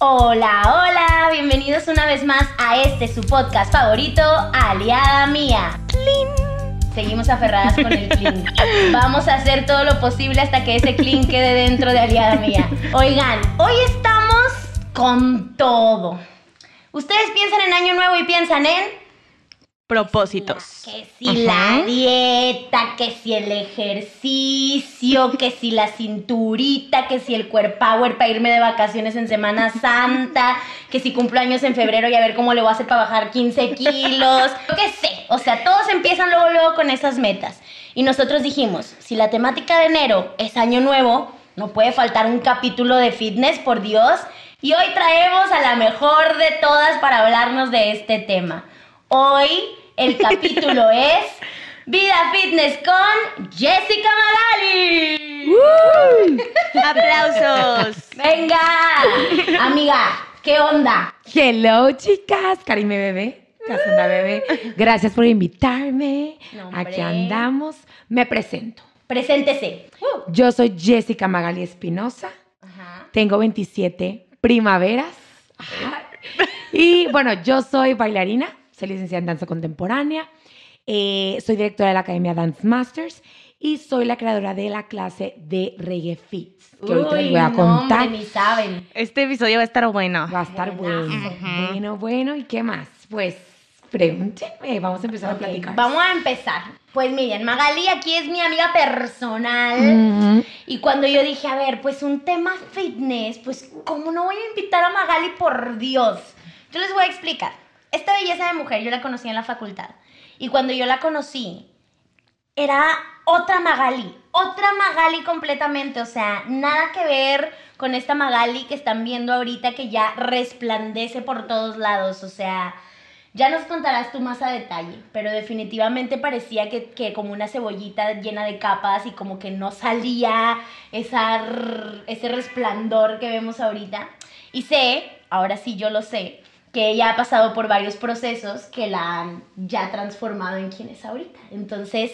Hola, hola, bienvenidos una vez más a este su podcast favorito, Aliada Mía. Seguimos aferradas con el clean. Vamos a hacer todo lo posible hasta que ese clean quede dentro de Aliada Mía. Oigan, hoy estamos con todo. Ustedes piensan en Año Nuevo y piensan en propósitos. Que si la dieta, que si el ejercicio, que si la cinturita, que si el core power para irme de vacaciones en Semana Santa, que si cumplo años en febrero y a ver cómo le voy a hacer para bajar 15 kilos, yo qué sé. O sea, todos empiezan luego, luego con esas metas. Y nosotros dijimos, si la temática de enero es año nuevo, no puede faltar un capítulo de fitness, por Dios. Y hoy traemos a la mejor de todas para hablarnos de este tema. Hoy el capítulo es Vida Fitness con Jessica Magali. ¡Aplausos! Venga, amiga, ¿qué onda? Hello, chicas. Karime Bebé, Casandra Bebé. Gracias por invitarme. No. Aquí andamos. Me presento. Preséntese. Yo soy Jessica Magali Espinosa. Tengo 27 primaveras. Ajá. Y bueno, yo soy bailarina. Soy licenciada en danza contemporánea. eh, soy directora de la Academia Dance Masters. Y soy la creadora de la clase de Reggae Fits. Que ahorita les Uy, voy a no, contar. hombre, ni saben. Este episodio va a estar bueno. Va a estar bueno. Buenazo. Bueno, bueno. ¿Y qué más? Pues pregúntenme. Vamos a empezar a platicar. Vamos a empezar. Pues miren, Magali aquí es mi amiga personal. Ujú. Y cuando yo dije, a ver, pues un tema fitness, pues ¿cómo no voy a invitar a Magali por Dios? Yo les voy a explicar. Esta belleza de mujer yo la conocí en la facultad. Y cuando yo la conocí, era otra Magali, otra Magali completamente, o sea, nada que ver con esta Magali que están viendo ahorita que ya resplandece por todos lados, o sea, ya nos contarás tú más a detalle, pero definitivamente parecía que, que como una cebollita llena de capas y como que no salía esa, ese resplandor que vemos ahorita. Y sé, ahora sí yo lo sé, que ella ha pasado por varios procesos que la han ya transformado en quien es ahorita. Entonces,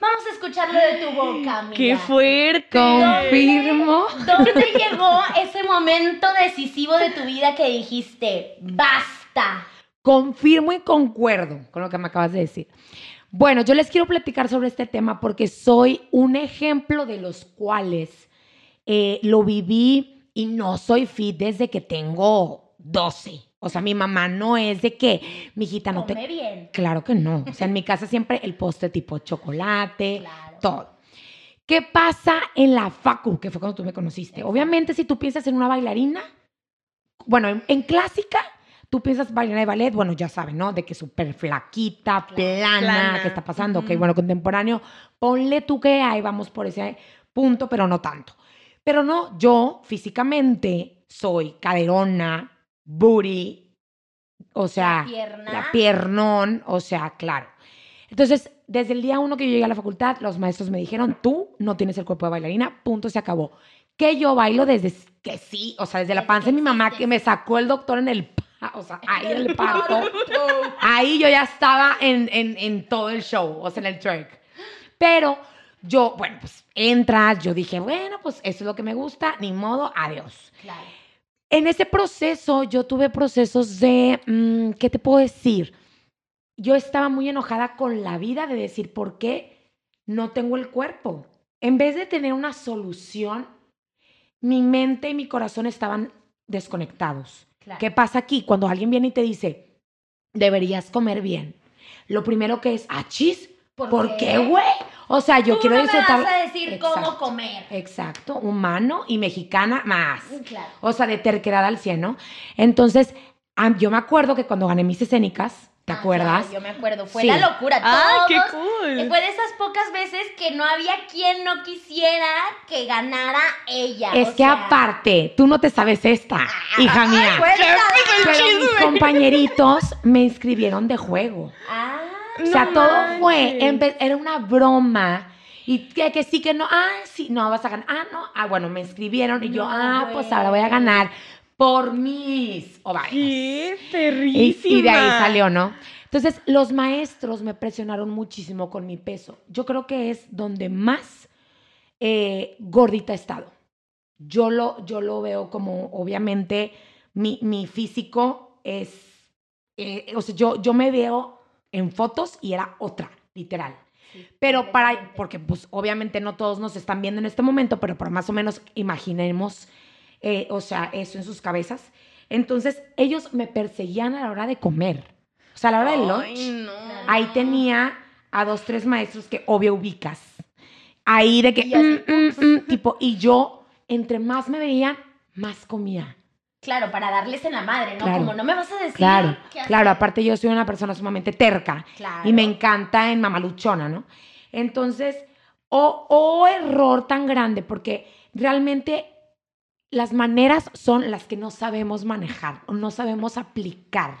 vamos a escucharlo de tu boca, amiga. ¡Qué fuerte! Confirmo. ¿Dónde llegó ese momento decisivo de tu vida que dijiste, basta? Confirmo y concuerdo con lo que me acabas de decir. Bueno, yo les quiero platicar sobre este tema porque soy un ejemplo de los cuales eh, lo viví y no soy fit desde que tengo 12. O sea, mi mamá no es de que, mi hijita, no Come te... bien. Claro que no. O sea, en mi casa siempre el postre tipo chocolate, Claro. todo. ¿Qué pasa en la facu? Que fue cuando tú me conociste. Obviamente, si tú piensas en una bailarina, bueno, en, en clásica, tú piensas bailarina de ballet, bueno, ya saben, ¿no? De que súper flaquita, plana, Plana. ¿qué está pasando? Ok, Ujú. bueno, contemporáneo, ponle tú que ahí vamos por ese punto, pero no tanto. Pero no, yo físicamente soy caderona, booty, o sea, La pierna. la piernón, o sea, claro. Entonces, desde el día uno que yo llegué a la facultad, los maestros me dijeron, tú no tienes el cuerpo de bailarina, punto, se acabó. Que yo bailo desde que sí, o sea, desde la panza de mi mamá que me sacó el doctor en el, o sea, ahí en el parto. ahí yo ya estaba en, en, en todo el show, o sea, en el track. Pero yo, bueno, pues entras, yo dije, bueno, pues eso es lo que me gusta, ni modo, adiós. Claro. En ese proceso yo tuve procesos de, mm, ¿qué te puedo decir? Yo estaba muy enojada con la vida de decir, ¿por qué no tengo el cuerpo? En vez de tener una solución, mi mente y mi corazón estaban desconectados. Claro. ¿Qué pasa aquí? Cuando alguien viene y te dice, deberías comer bien. Lo primero que es, achis, ¿Por ¿por, qué? qué, güey? O sea, yo Tú quiero no me disfrutar. vas a decir cómo comer. Exacto, humano y mexicana más. Claro. O sea, de terquedad al 100, ¿no? Entonces, yo me acuerdo que cuando gané mis escénicas, ¿te Ah, acuerdas? claro, yo me acuerdo. Fue Sí. la locura. ¡Ah, qué Todos- cool! Fue de esas pocas veces que no había quien no quisiera que ganara ella. es o que sea, aparte, tú no te sabes esta, hija mía. Pero mis compañeritos me inscribieron de juego. Ah, O sea, No todo fue, era una broma. Y que, que sí, que no, ah, sí, no, vas a ganar. Ah, no, ah, bueno, me inscribieron y yo, ah, pues ahora voy a ganar por mis ovarios. ¡Qué Y, perrísima! y de ahí salió, ¿no? Entonces, los maestros me presionaron muchísimo con mi peso. Yo creo que es donde más eh, gordita he estado. Yo lo, yo lo veo como, obviamente, mi, mi físico es, eh, o sea, yo, yo me veo en fotos y era otra, literal. Pero para, porque pues obviamente no todos nos están viendo en este momento, pero para más o menos imaginemos, eh, o sea, eso en sus cabezas. Entonces ellos me perseguían a la hora de comer. O sea, a la hora del lunch. No. Ahí tenía a dos, tres maestros que obvio ubicas. Ahí de que, Y mm, mm, mm, tipo, y yo, entre más me veían, más comía. Claro, para darles en la madre, ¿no? Claro. Como no me vas a decir. Claro, qué hacer. claro. Aparte yo soy una persona sumamente terca Claro. y me encanta en mamaluchona, ¿no? Entonces, o o error tan grande, porque realmente las maneras son las que no sabemos manejar o no sabemos aplicar.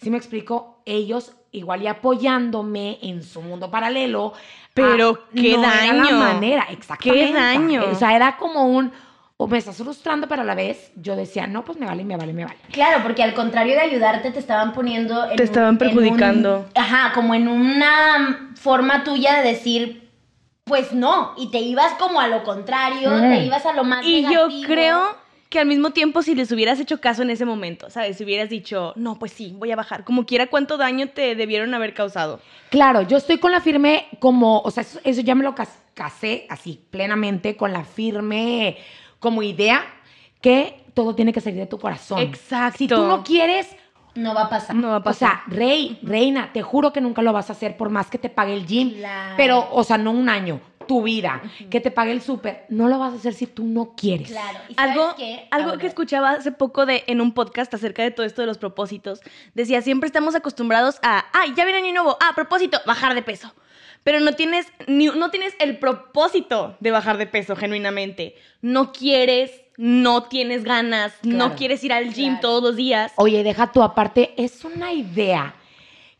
¿Sí me explico? Ellos igual y apoyándome en su mundo paralelo. Pero ah, qué no era la daño. manera, exactamente. Qué daño. O sea, era como un, o me estás frustrando, pero a la vez yo decía, no, pues me vale, me vale, me vale. Claro, porque al contrario de ayudarte, te estaban poniendo. en Te un- estaban en un- perjudicando. ajá, como en una forma tuya de decir, pues no. Y te ibas como a lo contrario, Mm. te ibas a lo más Y yo creo que al mismo tiempo si les hubieras hecho caso en ese momento, ¿sabes? Si hubieras dicho, no, pues sí, voy a bajar. Como quiera, ¿cuánto daño te debieron haber causado? Claro, yo estoy con la firme como, o sea, eso, eso ya me lo cas- casé así plenamente con la firme como idea que todo tiene que salir de tu corazón. Exacto. Si tú no quieres, No va a pasar. No va a o pasar. sea, rey, reina, te juro que nunca lo vas a hacer por más que te pague el gym, Claro. pero, o sea, no un año, tu vida, que te pague el súper, no lo vas a hacer si tú no quieres. Claro. ¿Y sabes Algo, qué? algo Ahora, que escuchaba hace poco de, en un podcast acerca de todo esto de los propósitos, decía, siempre estamos acostumbrados a, ay, ya viene año nuevo, ah, propósito, bajar de peso. Pero no tienes, ni, no tienes el propósito de bajar de peso genuinamente. No quieres, no tienes ganas, no quieres ir al gym claro. todos los días. Oye, deja tú aparte, es una idea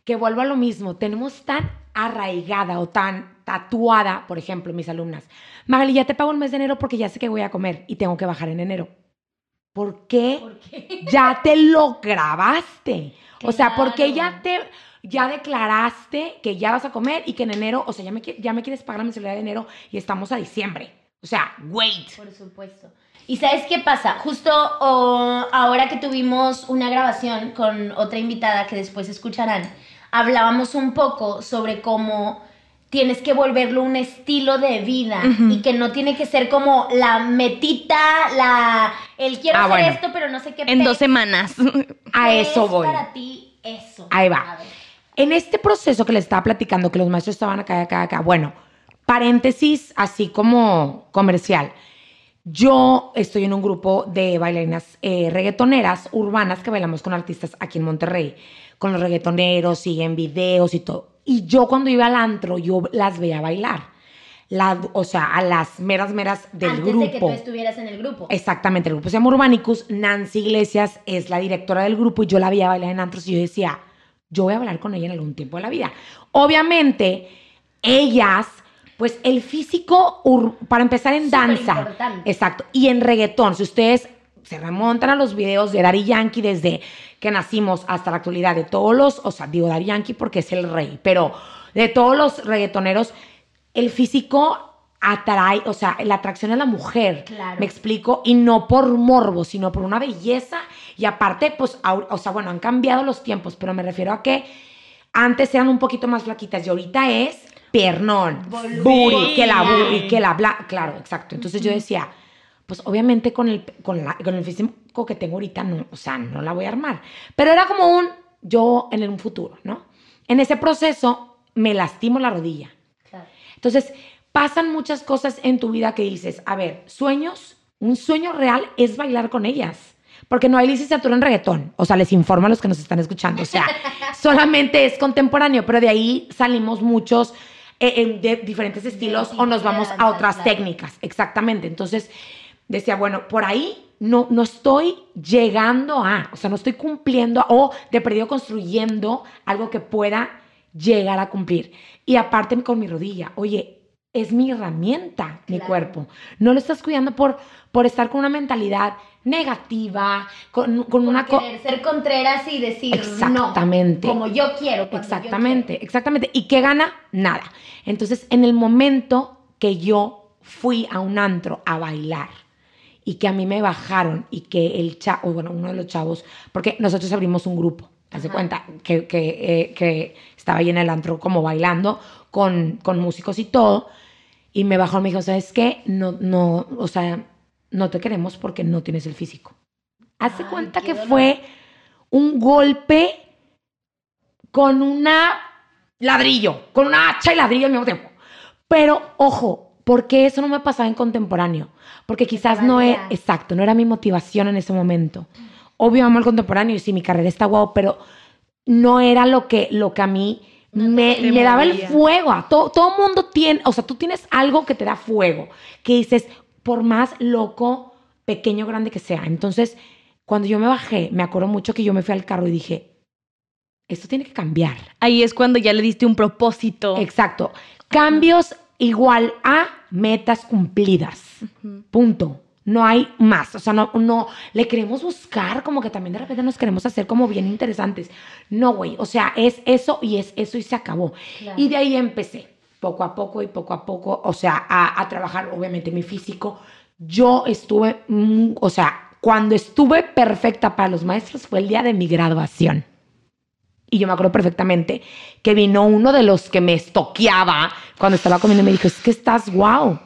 que vuelvo a lo mismo, tenemos tan arraigada o tan tatuada, por ejemplo, mis alumnas. Magali, ya te pago el mes de enero porque ya sé que voy a comer y tengo que bajar en enero. ¿Por qué? ¿Por qué? Ya te lo grabaste. O sea, porque ya te ya declaraste que ya vas a comer y que en enero, o sea, ya me, ya me quieres pagar la mensualidad de enero y estamos a diciembre. O sea, wait. Por supuesto. ¿Y sabes qué pasa? Justo oh, ahora que tuvimos una grabación con otra invitada que después escucharán, hablábamos un poco sobre cómo tienes que volverlo un estilo de vida y que no tiene que ser como la metita, la el quiero Ah, hacer bueno. esto, pero no sé qué. En dos semanas. A ¿Qué eso es voy. para ti eso? Ahí va. A ver. En este proceso que les estaba platicando, que los maestros estaban acá, acá, acá, bueno, paréntesis así como comercial. Yo estoy en un grupo de bailarinas eh, reggaetoneras urbanas que bailamos con artistas aquí en Monterrey, con los reggaetoneros y en videos y todo. Y yo cuando iba al antro, yo las veía bailar. La- o sea, a las meras, meras del Antes grupo. de que tú estuvieras en el grupo. Exactamente, el grupo se llama Urbanicus. Nancy Iglesias es la directora del grupo y yo la veía bailar en antros y yo decía, yo voy a bailar con ella en algún tiempo de la vida. Obviamente, ellas, pues el físico, para empezar en Súper danza. importante. Exacto. Y en reggaetón, si ustedes se remontan a los videos de Daddy Yankee desde que nacimos hasta la actualidad, de todos los, o sea, digo Daddy Yankee porque es el rey, pero de todos los reggaetoneros, el físico atrae, o sea, la atracción a la mujer, Claro. me explico, y no por morbo, sino por una belleza, y aparte, pues, o sea, bueno, han cambiado los tiempos, pero me refiero a que antes eran un poquito más flaquitas y ahorita es piernón, booty, que la booty, que la bla, claro, exacto. Entonces yo decía, pues obviamente con el, con, la- con el físico que tengo ahorita, no, o sea, no la voy a armar. Pero era como un yo en un futuro, ¿no? En ese proceso me lastimo la rodilla. Claro. Entonces, pasan muchas cosas en tu vida que dices, a ver, sueños, un sueño real es bailar con ellas. Porque no hay licenciatura en reggaetón. O sea, les informo a los que nos están escuchando. O sea, solamente es contemporáneo, pero de ahí salimos muchos eh, de diferentes estilos o nos vamos a otras claro. técnicas. Exactamente. Entonces, decía, bueno, por ahí no, no estoy llegando a, o sea, no estoy cumpliendo o de perdido construyendo algo que pueda llegar a cumplir. Y aparte con mi rodilla, oye, es mi herramienta, mi cuerpo. No lo estás cuidando por, por estar con una mentalidad negativa, con, con una... Co- ser contreras y decir Exactamente. no, como yo quiero. yo Exactamente, exactamente. ¿Y qué gana? Nada. Entonces, en el momento que yo fui a un antro a bailar y que a mí me bajaron y que el chavo, bueno, uno de los chavos, porque nosotros abrimos un grupo, ¿te das cuenta? Que, que, eh, que estaba ahí en el antro como bailando con, con músicos y todo. Y me bajó y me dijo, ¿sabes qué? No, no, o sea, no te queremos porque no tienes el físico. Hace Ay, cuenta que dolor. fue un golpe con una ladrillo, con una hacha y ladrillo al mismo tiempo. Pero, ojo, porque eso no me pasaba en contemporáneo. Porque quizás no es, valía. exacto, no era mi motivación en ese momento. Obvio amo el contemporáneo y sí, mi carrera está guau, pero no era lo que, lo que a mí me, daba el fuego. A todo, todo mundo tiene, o sea, tú tienes algo que te da fuego, que dices, por más loco, pequeño, grande que sea. Entonces, cuando yo me bajé, me acuerdo mucho que yo me fui al carro y dije, esto tiene que cambiar. Ahí es cuando ya le diste un propósito. Exacto. Cambios igual a metas cumplidas. Punto. No hay más. O sea, no, no le queremos buscar como que también de repente nos queremos hacer como bien interesantes. No, güey. O sea, es eso y es eso y se acabó. Claro. Y de ahí empecé, poco a poco y poco a poco, o sea, a, a trabajar obviamente mi físico. Yo estuve, mm, o sea, cuando estuve perfecta para los maestros fue el día de mi graduación. Y yo me acuerdo perfectamente que vino uno de los que me estoqueaba cuando estaba comiendo y me dijo, es que estás guau.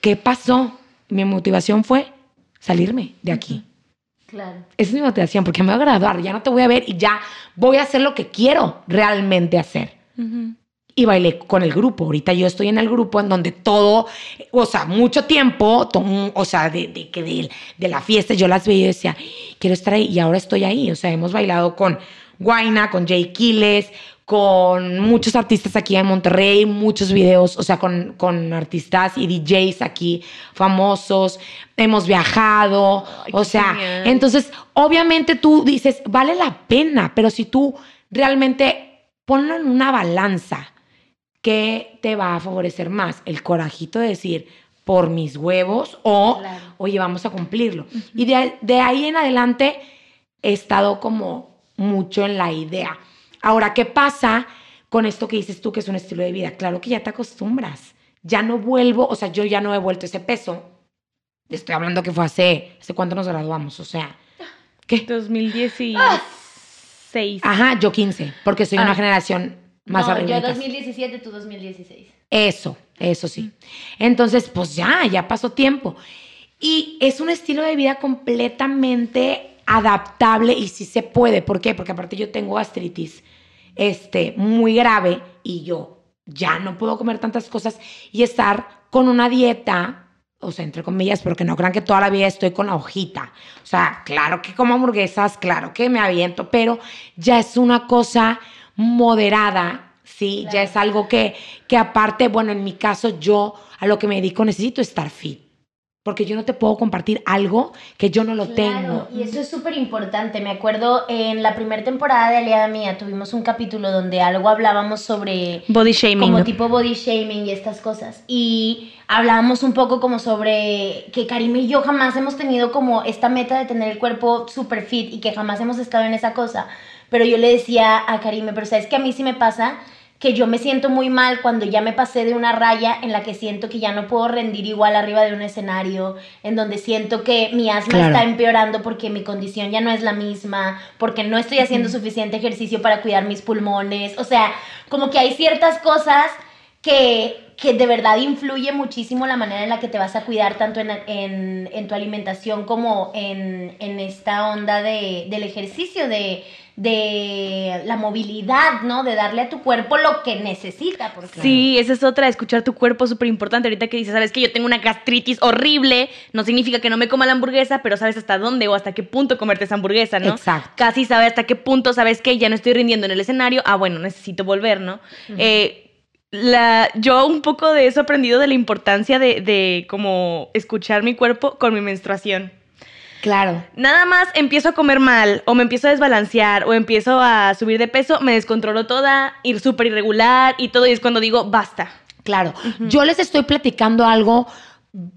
¿Qué pasó? Mi motivación fue salirme de aquí. Claro. Esa es mi motivación, porque me voy a graduar, ya no te voy a ver y ya voy a hacer lo que quiero realmente hacer. Y bailé con el grupo. Ahorita yo estoy en el grupo en donde todo, o sea, mucho tiempo, o sea, de, de, que de, de la fiesta yo las veía y decía, quiero estar ahí. Y ahora estoy ahí. O sea, hemos bailado con Guaina, con Jay Quiles, con muchos artistas aquí en Monterrey, muchos videos, o sea, con, con artistas y DJs aquí famosos. Hemos viajado. Ay, o sea, genial. entonces, obviamente tú dices, vale la pena, pero si tú realmente ponlo en una balanza, ¿qué te va a favorecer más? El corajito de decir, por mis huevos o, Claro. oye, vamos a cumplirlo. Y de, de ahí en adelante he estado como mucho en la idea. Ahora, ¿qué pasa con esto que dices tú que es un estilo de vida? Claro que ya te acostumbras. Ya no vuelvo, o sea, yo ya no he vuelto ese peso. Estoy hablando que fue hace, ¿hace cuánto nos graduamos? O sea, ¿qué? 2016. Ajá, yo 15, porque soy Ah. una generación más no, arriba. yo de casa. 2017, tú 2016. Eso, eso sí. Entonces, pues ya, ya pasó tiempo. Y es un estilo de vida completamente adaptable y sí se puede. ¿Por qué? Porque aparte yo tengo gastritis este, muy grave y yo ya no puedo comer tantas cosas y estar con una dieta, o sea, entre comillas, pero que no crean que toda la vida estoy con la hojita. O sea, claro que como hamburguesas, claro que me aviento, pero ya es una cosa moderada, ¿sí? Ya es algo que, que aparte, bueno, en mi caso yo a lo que me dedico necesito estar fit. Porque yo no te puedo compartir algo que yo no lo tengo. Claro, y eso es súper importante. Me acuerdo en la primera temporada de Aliada Mía tuvimos un capítulo donde algo hablábamos sobre Body shaming. como tipo body shaming y estas cosas. Y hablábamos un poco como sobre que Karime y yo jamás hemos tenido como esta meta de tener el cuerpo super fit y que jamás hemos estado en esa cosa. Pero yo le decía a Karime, pero sabes que a mí sí me pasa que yo me siento muy mal cuando ya me pasé de una raya en la que siento que ya no puedo rendir igual arriba de un escenario, en donde siento que mi asma Claro. está empeorando porque mi condición ya no es la misma, porque no estoy haciendo suficiente ejercicio para cuidar mis pulmones, o sea, como que hay ciertas cosas que, que de verdad influye muchísimo la manera en la que te vas a cuidar tanto en, en- en tu alimentación como en, en esta onda de, del ejercicio, de, de la movilidad, ¿no? De darle a tu cuerpo lo que necesita. Porque Sí, esa es otra, escuchar tu cuerpo súper importante. Ahorita que dices, sabes que yo tengo una gastritis horrible, no significa que no me coma la hamburguesa, pero sabes hasta dónde o hasta qué punto comerte esa hamburguesa, ¿no? Exacto. Casi sabes hasta qué punto, sabes que ya no estoy rindiendo en el escenario, ah, bueno, necesito volver, ¿no? Eh, la, yo un poco de eso he aprendido de la importancia de, de como escuchar mi cuerpo con mi menstruación. Claro. Nada más empiezo a comer mal, o me empiezo a desbalancear, o empiezo a subir de peso, me descontrolo toda, ir súper irregular y todo, y es cuando digo, basta. Claro, yo les estoy platicando algo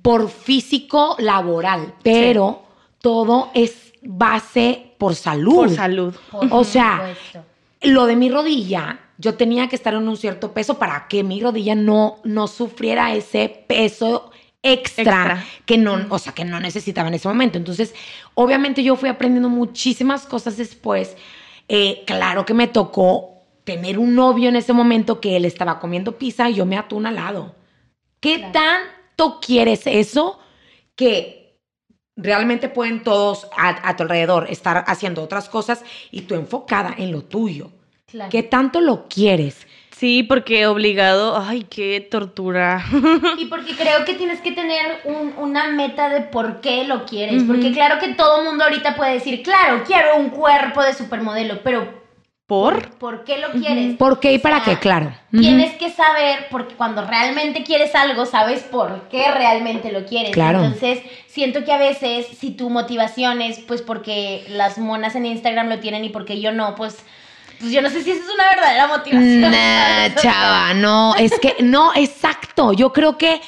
por físico laboral, pero todo es base por salud. Por salud. Por O sea, supuesto. Lo de mi rodilla, yo tenía que estar en un cierto peso para que mi rodilla no, no sufriera ese peso extra, Extra. que no, o sea, que no necesitaba en ese momento. Entonces, obviamente yo fui aprendiendo muchísimas cosas después. Eh, claro que me tocó tener un novio en ese momento que él estaba comiendo pizza y yo me atún al lado. ¿Qué Claro. tanto quieres eso que realmente pueden todos a, a tu alrededor estar haciendo otras cosas y tú enfocada en lo tuyo? Claro. ¿Qué tanto lo quieres? Sí, porque obligado, ay, qué tortura. Y porque creo que tienes que tener un- una meta de por qué lo quieres. Porque claro que todo mundo ahorita puede decir, claro, quiero un cuerpo de supermodelo, pero ¿Por? ¿por qué lo quieres? ¿Por qué y O para sea, qué? Claro. Tienes que saber, porque cuando realmente quieres algo, sabes por qué realmente lo quieres. Claro. Entonces, siento que a veces, si tu motivación es, pues, porque las monas en Instagram lo tienen y porque yo no, pues, pues yo no sé si esa es una verdadera motivación. Nah, chava, no, es que no, exacto. Yo creo que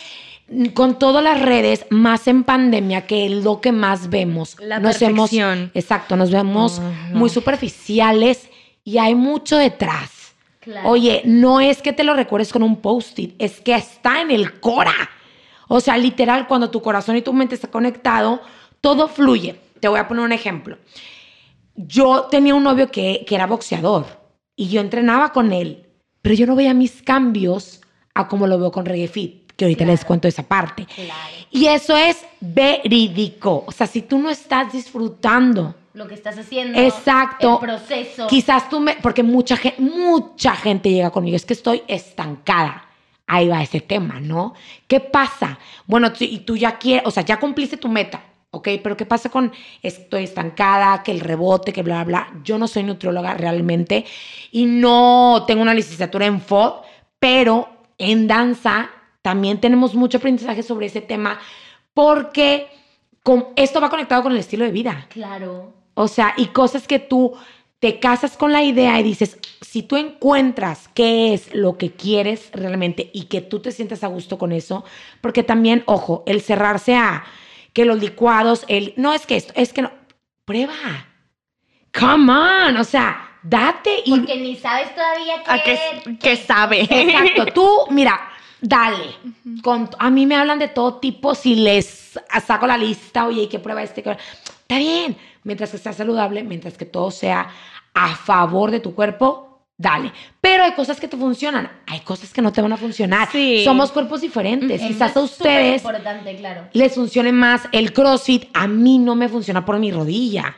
con todas las redes, más en pandemia, que es lo que más vemos, La nos vemos, perfección. exacto, nos vemos no. muy superficiales y hay mucho detrás. Claro. Oye, no es que te lo recuerdes con un post-it, es que está en el cora. O sea, literal, cuando tu corazón y tu mente están conectado, todo fluye. Te voy a poner un ejemplo. Yo tenía un novio que, que era boxeador y yo entrenaba con él, pero yo no veía mis cambios a como lo veo con Reggae Fit, que ahorita les Claro. cuento esa parte. Claro. Y eso es verídico. O sea, si tú no estás disfrutando Lo que estás haciendo. Exacto. El proceso. Quizás tú me, porque mucha gente, mucha gente llega conmigo, es que estoy estancada. Ahí va ese tema, ¿no? ¿Qué pasa? Bueno, tú- y tú ya quieres, o sea, ya cumpliste tu meta, ¿ok? Pero ¿qué pasa con estoy estancada, que el rebote, que bla, bla, bla? Yo no soy nutrióloga realmente y no tengo una licenciatura en FOD, pero en danza también tenemos mucho aprendizaje sobre ese tema porque con, esto va conectado con el estilo de vida. Claro. O sea, y cosas que tú te casas con la idea y dices, si tú encuentras qué es lo que quieres realmente y que tú te sientes a gusto con eso, porque también, ojo, el cerrarse a que los licuados, el, no es que esto, es que no, prueba. Come on, o sea, date y... Porque ni sabes todavía qué. ¿A qué, qué sabe? Exacto, tú, mira, dale. Con, a mí me hablan de todo tipo, si les saco la lista, oye, ¿y qué prueba este? qué- Está bien, mientras que sea saludable, mientras que todo sea a favor de tu cuerpo, dale. Pero hay cosas que te funcionan, hay cosas que no te van a funcionar. Sí. Somos cuerpos diferentes. Eso Quizás a es ustedes claro. les funcione más el CrossFit, a mí no me funciona por mi rodilla.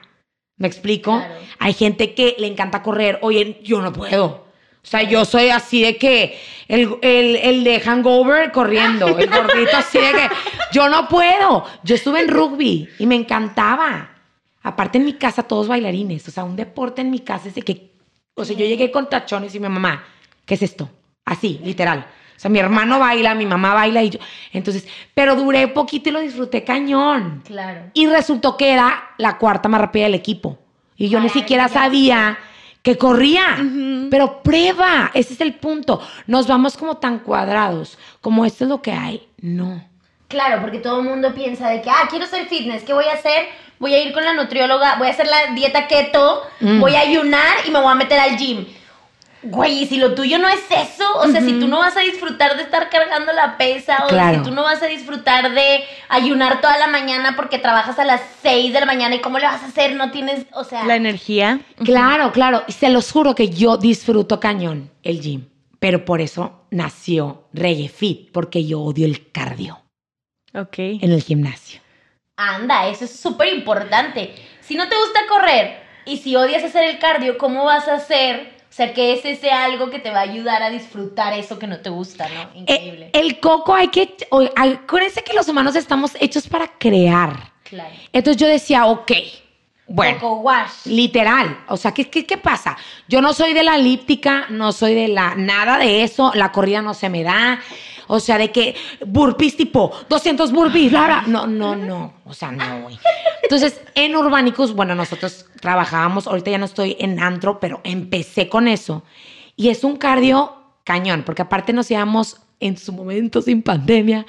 ¿Me explico? Claro. Hay gente que le encanta correr. Oye, yo no puedo. O sea, yo soy así de que el, el, el de hangover corriendo, el gordito así de que yo no puedo. Yo estuve en rugby y me encantaba. Aparte en mi casa todos bailarines, o sea, un deporte en mi casa es de que, o sea, yo llegué con tachones y mi mamá, ¿qué es esto? Así, literal. O sea, mi hermano baila, mi mamá baila y yo. Entonces, pero duré poquito y lo disfruté cañón. Claro. Y resultó que era la cuarta más rápida del equipo. Y yo ni siquiera ya sabía que corría. Pero prueba, ese es el punto. Nos vamos como tan cuadrados, como esto es lo que hay. No. Claro, porque todo el mundo piensa de que, ah, quiero ser fitness, ¿qué voy a hacer? Voy a ir con la nutrióloga, voy a hacer la dieta keto, Mm. voy a ayunar y me voy a meter al gym. Güey, y si lo tuyo no es eso, o sea, si tú no vas a disfrutar de estar cargando la pesa, o Claro. si tú no vas a disfrutar de ayunar toda la mañana porque trabajas a las 6 de la mañana, ¿y cómo le vas a hacer? No tienes, o sea, La energía. Claro, claro. Y se los juro que yo disfruto cañón el gym. Pero por eso nació Reggae Fit, porque yo odio el cardio Ok. en el gimnasio. Anda, eso es súper importante. Si no te gusta correr y si odias hacer el cardio, ¿cómo vas a hacer? O sea, que es ese algo que te va a ayudar a disfrutar eso que no te gusta, ¿no? Increíble. Eh, el coco hay que... Acuérdense que los humanos estamos hechos para crear. claro. Entonces yo decía, ok, bueno. Coco wash. Literal. O sea, ¿qué, qué, qué pasa? Yo no soy de la elíptica, no soy de la nada de eso, la corrida no se me da. O sea, de que burpees tipo 200 burpees, bla, bla. No, no, no. O sea, no, güey. Entonces, en Urbanicus, bueno, nosotros trabajábamos, ahorita ya no estoy en antro, pero empecé con eso. Y es un cardio cañón, porque aparte nos íbamos en su momento sin pandemia,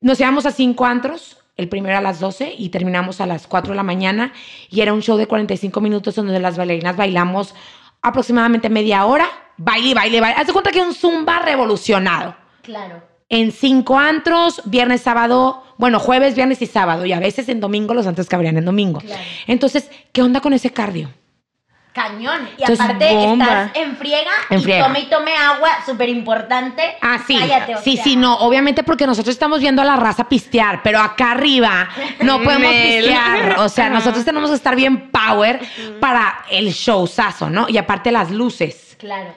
nos íbamos a cinco antros, el primero a las 12 y terminamos a las 4 de la mañana y era un show de 45 minutos donde las bailarinas bailamos aproximadamente media hora, baile, baile, baile. Haz de cuenta que un zumba revolucionado. Claro. En cinco antros, viernes, sábado, bueno, jueves, viernes y sábado, y a veces en domingo los antros que abrían en domingo. Claro. Entonces, ¿qué onda con ese cardio? Cañón. Y Entonces, aparte bomba. estás en friega En y tome y tome agua, súper importante. Ah, sí. Cállate, sí, sea. sí, no. Obviamente porque nosotros estamos viendo a la raza pistear, pero acá arriba no podemos pistear. O sea, nosotros tenemos que estar bien power para el showzazo, ¿no? Y aparte las luces. Claro.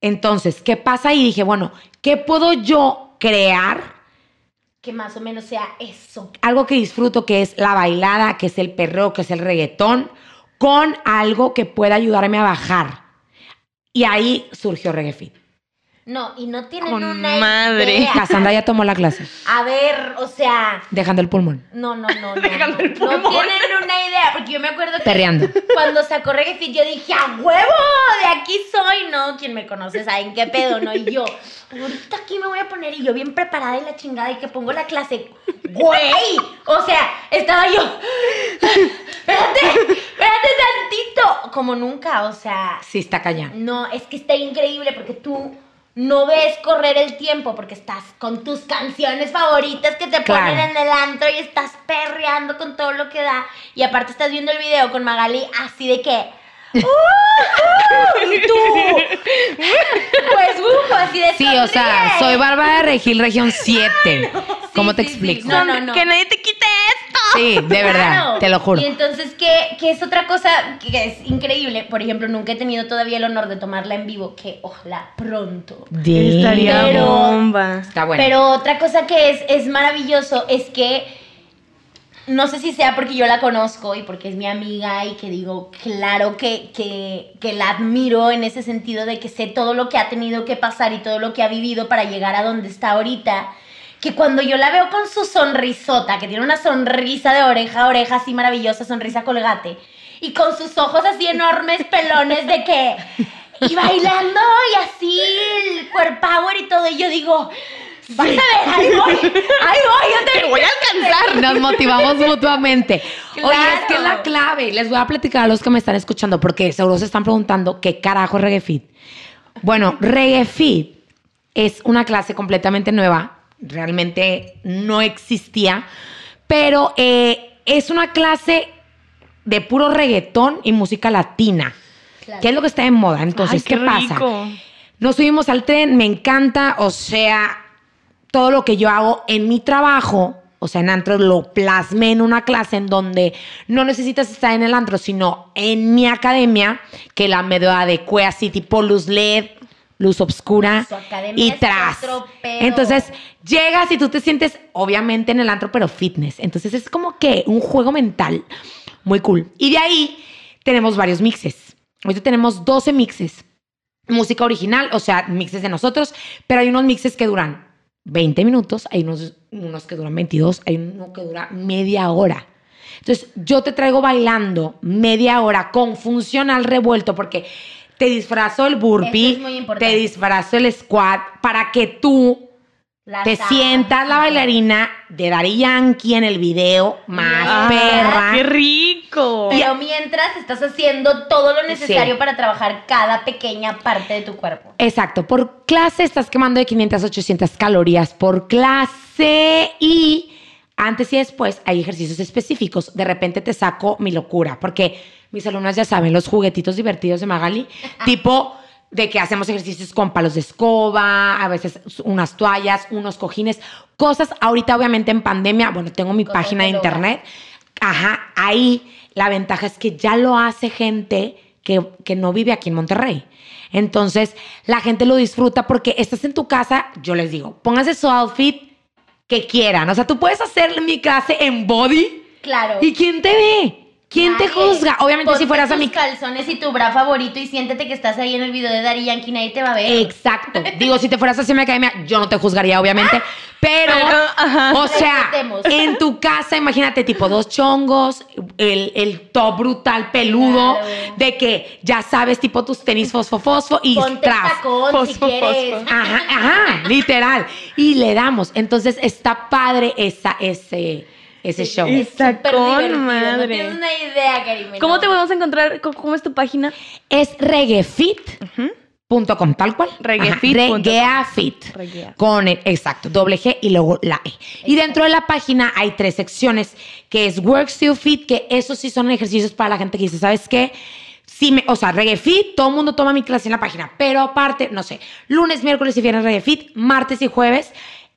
Entonces, ¿qué pasa? Y dije, bueno, ¿qué puedo yo crear? Que más o menos sea eso. Algo que disfruto, que es la bailada, que es el perreo, que es el reggaetón, con algo que pueda ayudarme a bajar. Y ahí surgió Reggae Fit. No, y no tienen Con una madre. idea. Cassandra ya tomó la clase, A ver, o sea, dejando el pulmón, no, no, no, no. Dejando no, el pulmón. no tienen una idea, porque yo me acuerdo que perreando. cuando sacó Reggae Fit, yo dije, ¡a huevo! De aquí soy, ¿no? Quien me conoce saben qué pedo, ¿no? Y yo, ahorita aquí me voy a poner y yo bien preparada y la chingada y que pongo la clase. ¡Güey! O sea, estaba yo. Espérate, espérate tantito. Como nunca, o sea. Sí, está callando. No, es que está increíble porque tú no ves correr el tiempo porque estás con tus canciones favoritas que te Claro. ponen en el antro y estás perreando con todo lo que da. Y aparte estás viendo el video con Magali así de que. ¡Uh! ¡Uh! y tú. Pues, uh, así de Sí, o sea, soy Bárbara de Regil, región 7. ¿Cómo Sí, te sí, sí. explico? No, no, no. Que nadie te quite esto. Sí, de verdad, Claro. te lo juro. Y entonces, ¿qué, qué es otra cosa que es increíble? Por ejemplo, nunca he tenido todavía el honor de tomarla en vivo, que ojalá pronto. Estaría bomba. Está bueno. Pero otra cosa que es, es maravilloso es que no sé si sea porque yo la conozco y porque es mi amiga y que digo, claro que, que, que la admiro en ese sentido de que sé todo lo que ha tenido que pasar y todo lo que ha vivido para llegar a donde está ahorita. Que cuando yo la veo con su sonrisota, que tiene una sonrisa de oreja a oreja así maravillosa, sonrisa colgate, y con sus ojos así enormes, pelones de que. Y bailando y así, el power y todo, y yo digo, vas a ver, ahí voy, ahí voy, yo te Te voy a alcanzar. Nos motivamos mutuamente. Oye, es que es la Claro. clave. Les voy a platicar a los que me están escuchando porque seguro se están preguntando qué carajo es Reggae Fit. Bueno, Reggae Fit es una clase completamente nueva. Realmente no existía. Pero eh, es una clase de puro reggaetón y música latina. Claro. ¿Qué es lo que está en moda? Entonces, Ay, qué ¿qué pasa? Nos subimos al tren, me encanta, o sea, todo lo que yo hago en mi trabajo, o sea, en antro lo plasmé en una clase en donde no necesitas estar en el antro, sino en mi academia, que la medio adecué así, tipo luz LED, luz academia y tras. Entonces, llegas y tú te sientes, obviamente, en el antro, pero fitness. Entonces, es como que un juego mental muy cool. Y de ahí tenemos varios mixes. Ahorita tenemos 12 mixes música original, o sea, mixes de nosotros, pero hay unos mixes que duran 20 minutos, hay unos, unos que duran 22, hay uno que dura media hora. Entonces, yo te traigo bailando media hora con funcional revuelto porque te disfrazo el burpee, es te disfrazo el squat para que tú La te sientas la bailarina de Daddy Yankee en el video más Ah, perra. ¡Qué rico! Pero mientras estás haciendo todo lo necesario Sí. para trabajar cada pequeña parte de tu cuerpo. Exacto, por clase estás quemando de 500 a 800 calorías por clase y antes y después hay ejercicios específicos. De repente te saco mi locura, porque mis alumnas ya saben, los juguetitos divertidos de Magali, tipo de que hacemos ejercicios con palos de escoba, a veces unas toallas, unos cojines, cosas. Ahorita obviamente en pandemia, bueno, tengo mi Cosas página de internet, ajá, ahí la ventaja es que ya lo hace gente que, que no vive aquí en Monterrey. Entonces, la gente lo disfruta porque estás en tu casa, yo les digo, pónganse su outfit que quieran. O sea, tú puedes hacer mi clase en body Claro. y ¿quién te ve? ¿Quién te juzga? Obviamente, si fueras a mi calzones y tu bra favorito y siéntete que estás ahí en el video de Daddy Yankee, nadie te va a ver. Exacto. Digo, si te fueras a mi academia, yo no te juzgaría, obviamente. Pero, Pero, ajá. o sea, Respetemos. en tu casa, imagínate, tipo dos chongos, el, el top brutal peludo, Claro. de que ya sabes, tipo tus tenis fosfo fosfo y Ponte tras. tacón si Fosfo, quieres. fosfo. Ajá, ajá, literal. Y le damos. Entonces está padre esa, ese, ese show. Es Está súper con divertido, No madre. tienes una idea, Karime. ¿Cómo no. te podemos encontrar? ¿Cómo, cómo es tu página? Es reggaefit.mx. Punto com, tal cual. Regueafit. Reguea. Con el, exacto, doble G y luego la E. Y dentro de la página hay tres secciones, que es Work Still Fit, que esos sí son ejercicios para la gente que dice, ¿sabes qué? Sí me, o sea, Reggae Fit, todo el mundo toma mi clase en la página, pero aparte, no sé, lunes, miércoles y viernes Reggae Fit, martes y jueves,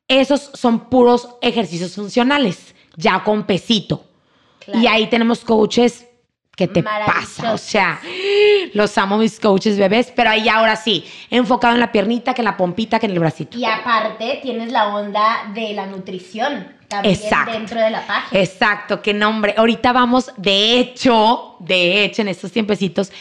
esos son puros ejercicios funcionales, ya con pesito. Claro. Y ahí tenemos coaches que te pasa, o sea, los amo mis coaches bebés, pero ahí ahora sí, enfocado en la piernita, que en la pompita, que en el bracito. Y aparte tienes la onda de la nutrición también Exacto. dentro de la página. Exacto, qué nombre. Ahorita vamos, de hecho, de hecho, en estos tiempecitos,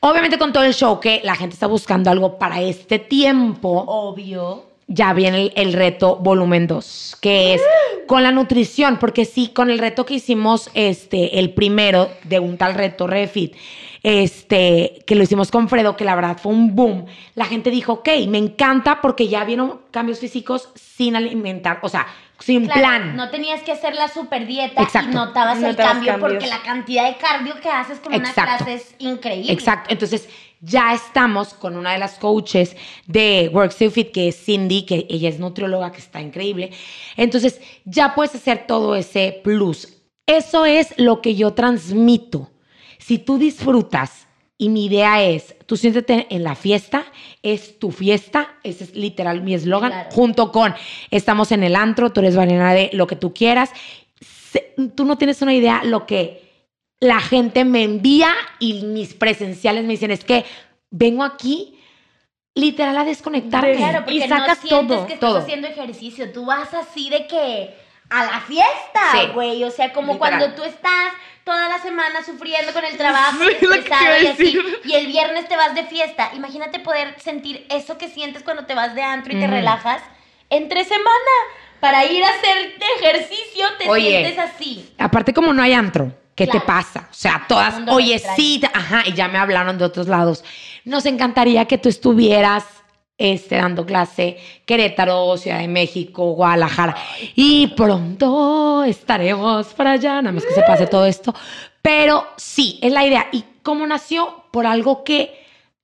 obviamente con todo el show que la gente está buscando algo para este tiempo, Obvio. Ya viene el, el reto volumen 2, que es con la nutrición, porque sí, con el reto que hicimos, este, el primero de un tal reto Refit, este, que lo hicimos con Fredo, que la verdad fue un boom, la gente dijo, ok, me encanta porque ya vieron cambios físicos sin alimentar, o sea, sin Claro, plan. No tenías que hacer la super dieta Exacto. y notabas el cambio cambios. porque la cantidad de cardio que haces con una clase es increíble. Exacto. Entonces, ya estamos con una de las coaches de Work Fit, que es Cindy, que ella es nutrióloga, que está increíble. Entonces, ya puedes hacer todo ese plus. Eso es lo que yo transmito. Si tú disfrutas, y mi idea es, tú siéntete en la fiesta, es tu fiesta, ese es literal mi eslogan, Claro. junto con estamos en el antro, tú eres Valena de lo que tú quieras. Se- Tú no tienes una idea lo que la gente me envía y mis presenciales me dicen, es que vengo aquí literal a desconectarme. Claro, porque Y sacas no sientes todo, que estás todo. haciendo ejercicio. Tú vas así de que a la fiesta, Sí. güey. O sea, como Literal. cuando tú estás toda la semana sufriendo con el trabajo, Sí, y así, y el viernes te vas de fiesta. Imagínate poder sentir eso que sientes cuando te vas de antro y te relajas entre semana. Para ir a hacer ejercicio te Oye. sientes así. Aparte como no hay antro, ¿qué Claro. te pasa? O sea, todas, oye, sí, ajá, y ya me hablaron de otros lados. Nos encantaría que tú estuvieras este, dando clase Querétaro, Ciudad de México, Guadalajara. Y pronto estaremos para allá, nada más que se pase todo esto. Pero sí, es la idea. ¿Y cómo nació? Por algo que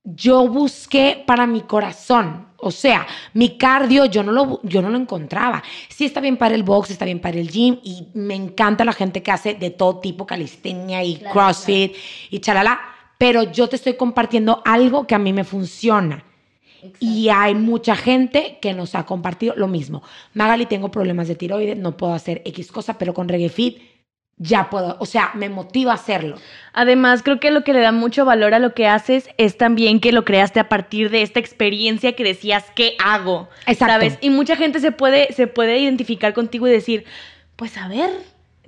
yo busqué para mi corazón. O sea, mi cardio yo no lo, yo no lo encontraba. Sí está bien para el box, está bien para el gym y me encanta la gente que hace de todo tipo, calistenia y Claro, crossfit y chalala. Pero yo te estoy compartiendo algo que a mí me funciona. Y hay mucha gente que nos ha compartido lo mismo. Magali, tengo problemas de tiroides, no puedo hacer X cosa, pero con Reggae Fit ya puedo. O sea, me motiva a hacerlo. Además, creo que lo que le da mucho valor a lo que haces es también que lo creaste a partir de esta experiencia que decías, ¿qué hago? Exacto. ¿Sabes? Y mucha gente se puede, se puede identificar contigo y decir, pues a ver,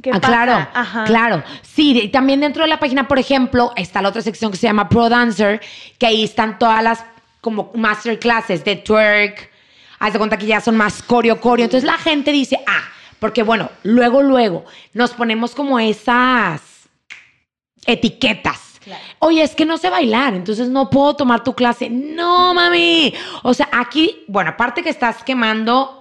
¿qué Ah, pasa? claro, Ajá. claro. Sí, y también dentro de la página, por ejemplo, está la otra sección que se llama Pro Dancer, que ahí están todas las como masterclasses de twerk. Haz de cuenta que ya son más coreo, coreo. Entonces la gente dice, ah, porque bueno, luego, luego nos ponemos como esas etiquetas. Claro. Oye, es que no sé bailar, entonces no puedo tomar tu clase. No, mami. O sea, aquí, bueno, aparte que estás quemando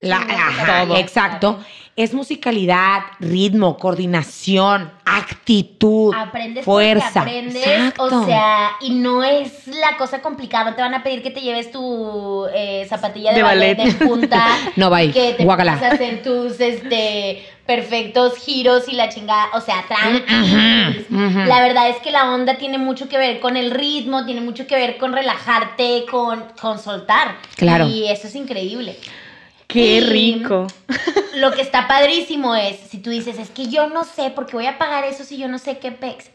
la, ajá, todo. exacto. Es musicalidad, ritmo, coordinación, actitud, Aprendes fuerza. aprendes, Exacto. o sea, y no es la cosa complicada, no te van a pedir que te lleves tu eh, zapatilla de, De ballet, punta, No va que te a hacer tus este perfectos giros y la chingada, o sea, tranqui. Ujú, ujú. La verdad es que la onda tiene mucho que ver con el ritmo, tiene mucho que ver con relajarte, con, con soltar. Claro. Y eso es increíble. Qué Y- rico. Lo que está padrísimo es, si tú dices, es que yo no sé, porque voy a pagar eso si yo no sé qué pex.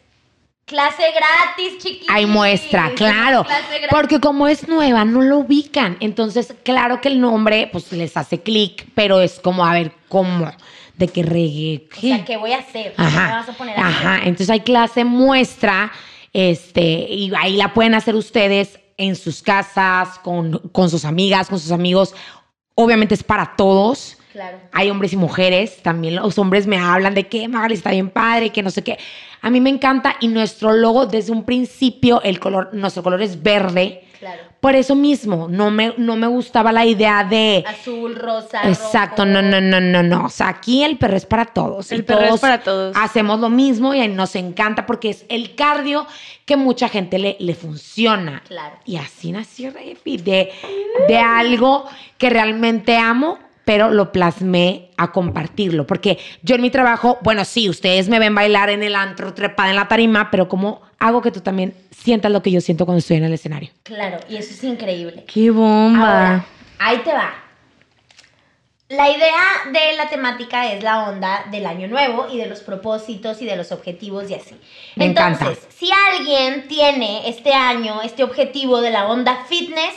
Clase gratis, chiquitos. Hay muestra, claro. Clase gratis. Porque como es nueva, no lo ubican. Entonces, claro que el nombre, pues les hace clic, pero es como, a ver, ¿cómo? ¿De qué reggae? O sea, ¿qué voy a hacer? ¿Qué me Ajá. vas a poner hacer? Ajá. Entonces hay clase muestra, este, y ahí la pueden hacer ustedes en sus casas, con, con sus amigas, con sus amigos. Obviamente es para todos. Claro. Hay hombres y mujeres, también los hombres me hablan de que Magali está bien padre, que no sé qué. A mí me encanta y nuestro logo desde un principio, el color, nuestro color es verde. Claro. Por eso mismo, no me, no me gustaba la idea de... Azul, rosa, Exacto, rojo. no, no, no, no, no. O sea, aquí el perro es para todos. El y perro es para todos. Hacemos lo mismo y nos encanta porque es el cardio que mucha gente le, le funciona. Claro. Y así nació Repi, de, de algo que realmente amo, pero lo plasmé a compartirlo. Porque yo en mi trabajo, bueno, sí, ustedes me ven bailar en el antro, trepada en la tarima, pero ¿cómo hago que tú también sientas lo que yo siento cuando estoy en el escenario? Claro, y eso es increíble. ¡Qué bomba! Ahora, ahí te va. La idea de la temática es la onda del año nuevo y de los propósitos y de los objetivos y así. Me Entonces, encanta. si alguien tiene este año este objetivo de la onda fitness,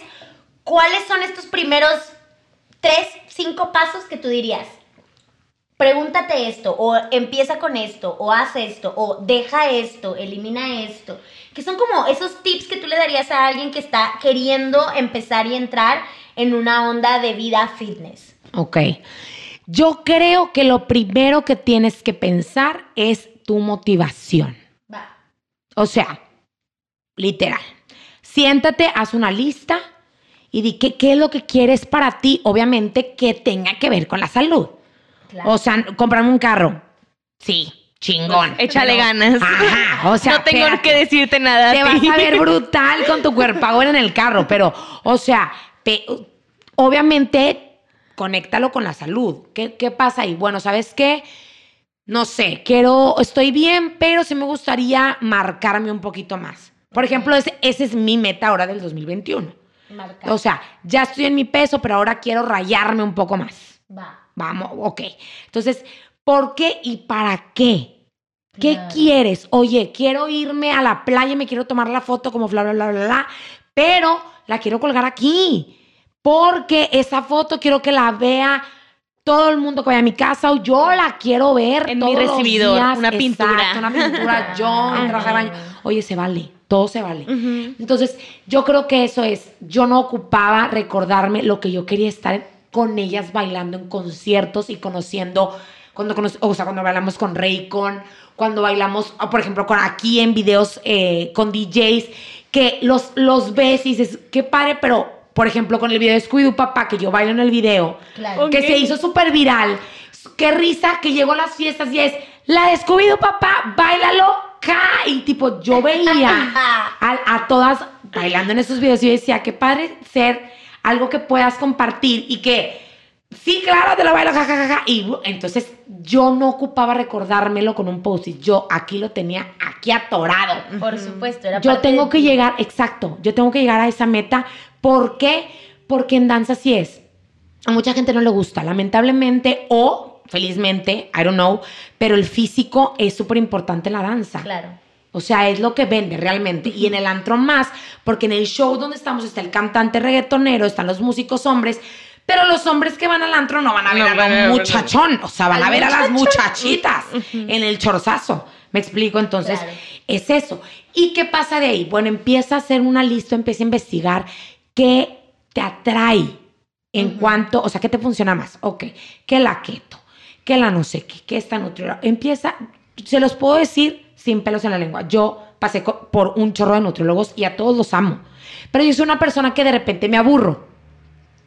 ¿cuáles son estos primeros tres, cinco pasos que tú dirías? Pregúntate esto, o empieza con esto, o haz esto, o deja esto, elimina esto. Que son como esos tips que tú le darías a alguien que está queriendo empezar y entrar en una onda de vida fitness. Ok. Yo creo que lo primero que tienes que pensar es tu motivación. Va. O sea, literal. Siéntate, haz una lista y di qué, qué es lo que quieres para ti, obviamente que tenga que ver con la salud. Claro. O sea, comprarme un carro. Sí, chingón. Échale Pero- ganas. Ajá, o sea, no tengo espérate. que decirte nada. Te vas a ver brutal con tu cuerpo ahora en el carro, pero, o sea, pe- obviamente, conéctalo con la salud. ¿Qué, ¿Qué pasa ahí? Bueno, ¿sabes qué? No sé, quiero, estoy bien, pero sí me gustaría marcarme un poquito más. Por ejemplo, ese es mi meta ahora del 2021. O sea, ya estoy en mi peso, pero ahora quiero rayarme un poco más. Va. Vamos, ok. Entonces, ¿por qué y para qué? ¿Qué Claro. quieres? Oye, quiero irme a la playa y me quiero tomar la foto como bla, bla, bla, bla, bla, pero la quiero colgar aquí. Porque esa foto quiero que la vea todo el mundo que vaya a mi casa o yo la quiero ver En mi los recibidor, días. una pintura. Exacto, una pintura, yo en traje de baño. Oye, se vale, todo se vale. Entonces, yo creo que eso es, yo no ocupaba recordarme lo que yo quería estar con ellas bailando en conciertos y conociendo, cuando cono- o sea, cuando bailamos con Raycon, cuando bailamos, ah, por ejemplo, con aquí en videos eh, con DJs, que los, los ves y dices, qué padre, pero, por ejemplo, con el video de Scooby-Doo Papá, que yo bailo en el video, Claro. Que se hizo súper viral. Qué risa que llegó a las fiestas y es la de Scooby-Doo, papá, bailalo acá. Y tipo, yo veía a, a todas bailando en esos videos y yo decía, qué padre ser algo que puedas compartir y que, sí, claro, te lo bailo, jajajaja. Y entonces yo no ocupaba recordármelo con un post yo aquí lo tenía aquí atorado. Por supuesto. Era Yo parte tengo de que ti. llegar, exacto, yo tengo que llegar a esa meta. ¿Por qué? Porque en danza sí es. A mucha gente no le gusta, lamentablemente o felizmente, I don't know, pero el físico es súper importante en la danza. Claro. O sea, es lo que vende realmente. Y en el antro más, porque en el show donde estamos está el cantante reggaetonero, están los músicos hombres, pero los hombres que van al antro no van a ver No a ver- muchachón, o sea, van a ver a las muchachitas en el chorzazo. ¿Me explico? Entonces, Claro. es eso. ¿Y qué pasa de ahí? Bueno, empieza a hacer una lista, empieza a investigar qué te atrae en cuanto, o sea, qué te funciona más. Ok, que la keto, que la no sé qué, que esta nutrióloga. Empieza, se los puedo decir sin pelos en la lengua. Yo pasé por un chorro de nutriólogos y a todos los amo. Pero yo soy una persona que de repente me aburro.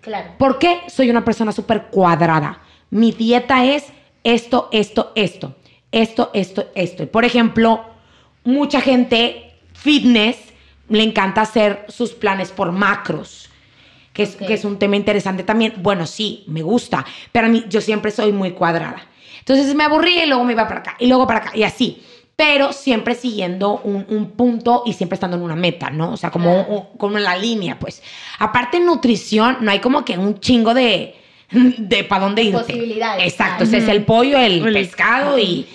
Claro. ¿Por qué? Soy una persona súper cuadrada. Mi dieta es esto, esto, esto, esto, esto, esto. Y, Por ejemplo, mucha gente fitness le encanta hacer sus planes por macros, que es, Ok. que es un tema interesante también. Bueno, sí, me gusta, pero a mí yo siempre soy muy cuadrada. Entonces me aburría y luego me iba para acá, y luego para acá, y así. Pero siempre siguiendo un, un punto y siempre estando en una meta, ¿no? O sea, como, Claro. un- como en la línea, pues. Aparte, en nutrición, no hay como que un chingo de, de para dónde irte. Posibilidades, Exacto, claro. ese es el pollo, el El- pescado y...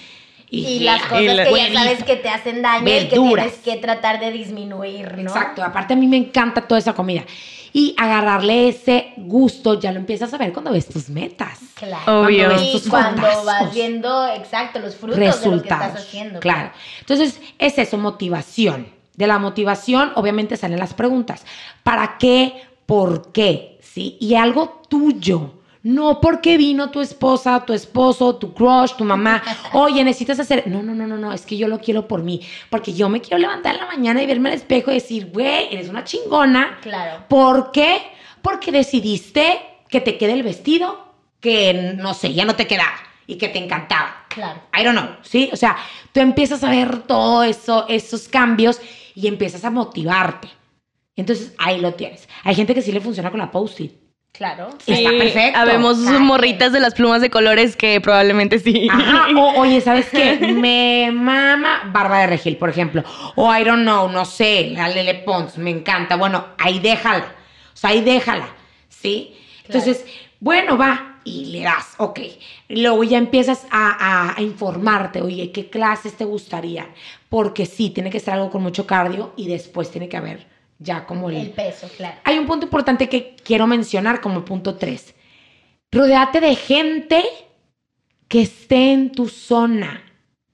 Y, las ya, cosas y la- que ya sabes que te hacen daño y que Verduras. tienes que tratar de disminuir, ¿no? Exacto, aparte a mí me encanta toda esa comida. Y agarrarle ese gusto ya lo empiezas a ver cuando ves tus metas. Claro. Obvio. Cuando ves Y cuando vas viendo, exacto, los frutos de lo que estás resultados. haciendo. Claro. Entonces, es eso, motivación. De la motivación, obviamente, salen las preguntas. ¿Para qué? ¿Por qué? ¿Sí? Y algo tuyo. No porque vino tu esposa, tu esposo, tu crush, tu mamá. Oye, necesitas hacer. No, no, no, no, no. Es que yo lo quiero por mí. Porque yo me quiero levantar en la mañana y verme al espejo y decir, güey, eres una chingona. Claro. ¿Por qué? Porque decidiste que te quede el vestido que, no sé, ya no te quedaba y que te encantaba. Claro. I don't know, ¿sí? O sea, tú empiezas a ver todo eso, esos cambios y empiezas a motivarte. Entonces, ahí lo tienes. Hay gente que sí le funciona con la post-it. Claro. Está perfecto. Habemos quien. morritas de las plumas de colores que probablemente sí. Ajá, o, oye, ¿sabes qué? Me mama Barba de Regil, por ejemplo. O I don't know, no sé, la Lele Pons, me encanta. Bueno, ahí déjala. O sea, ahí déjala, ¿sí? Entonces, bueno, va, y le das, ok. Luego ya empiezas a, a- a informarte, oye, ¿qué clases te gustaría? Porque sí, tiene que ser algo con mucho cardio y después tiene que haber ya como El peso, claro. hay un punto importante que quiero mencionar como punto 3. Rodeate de gente que esté en tu zona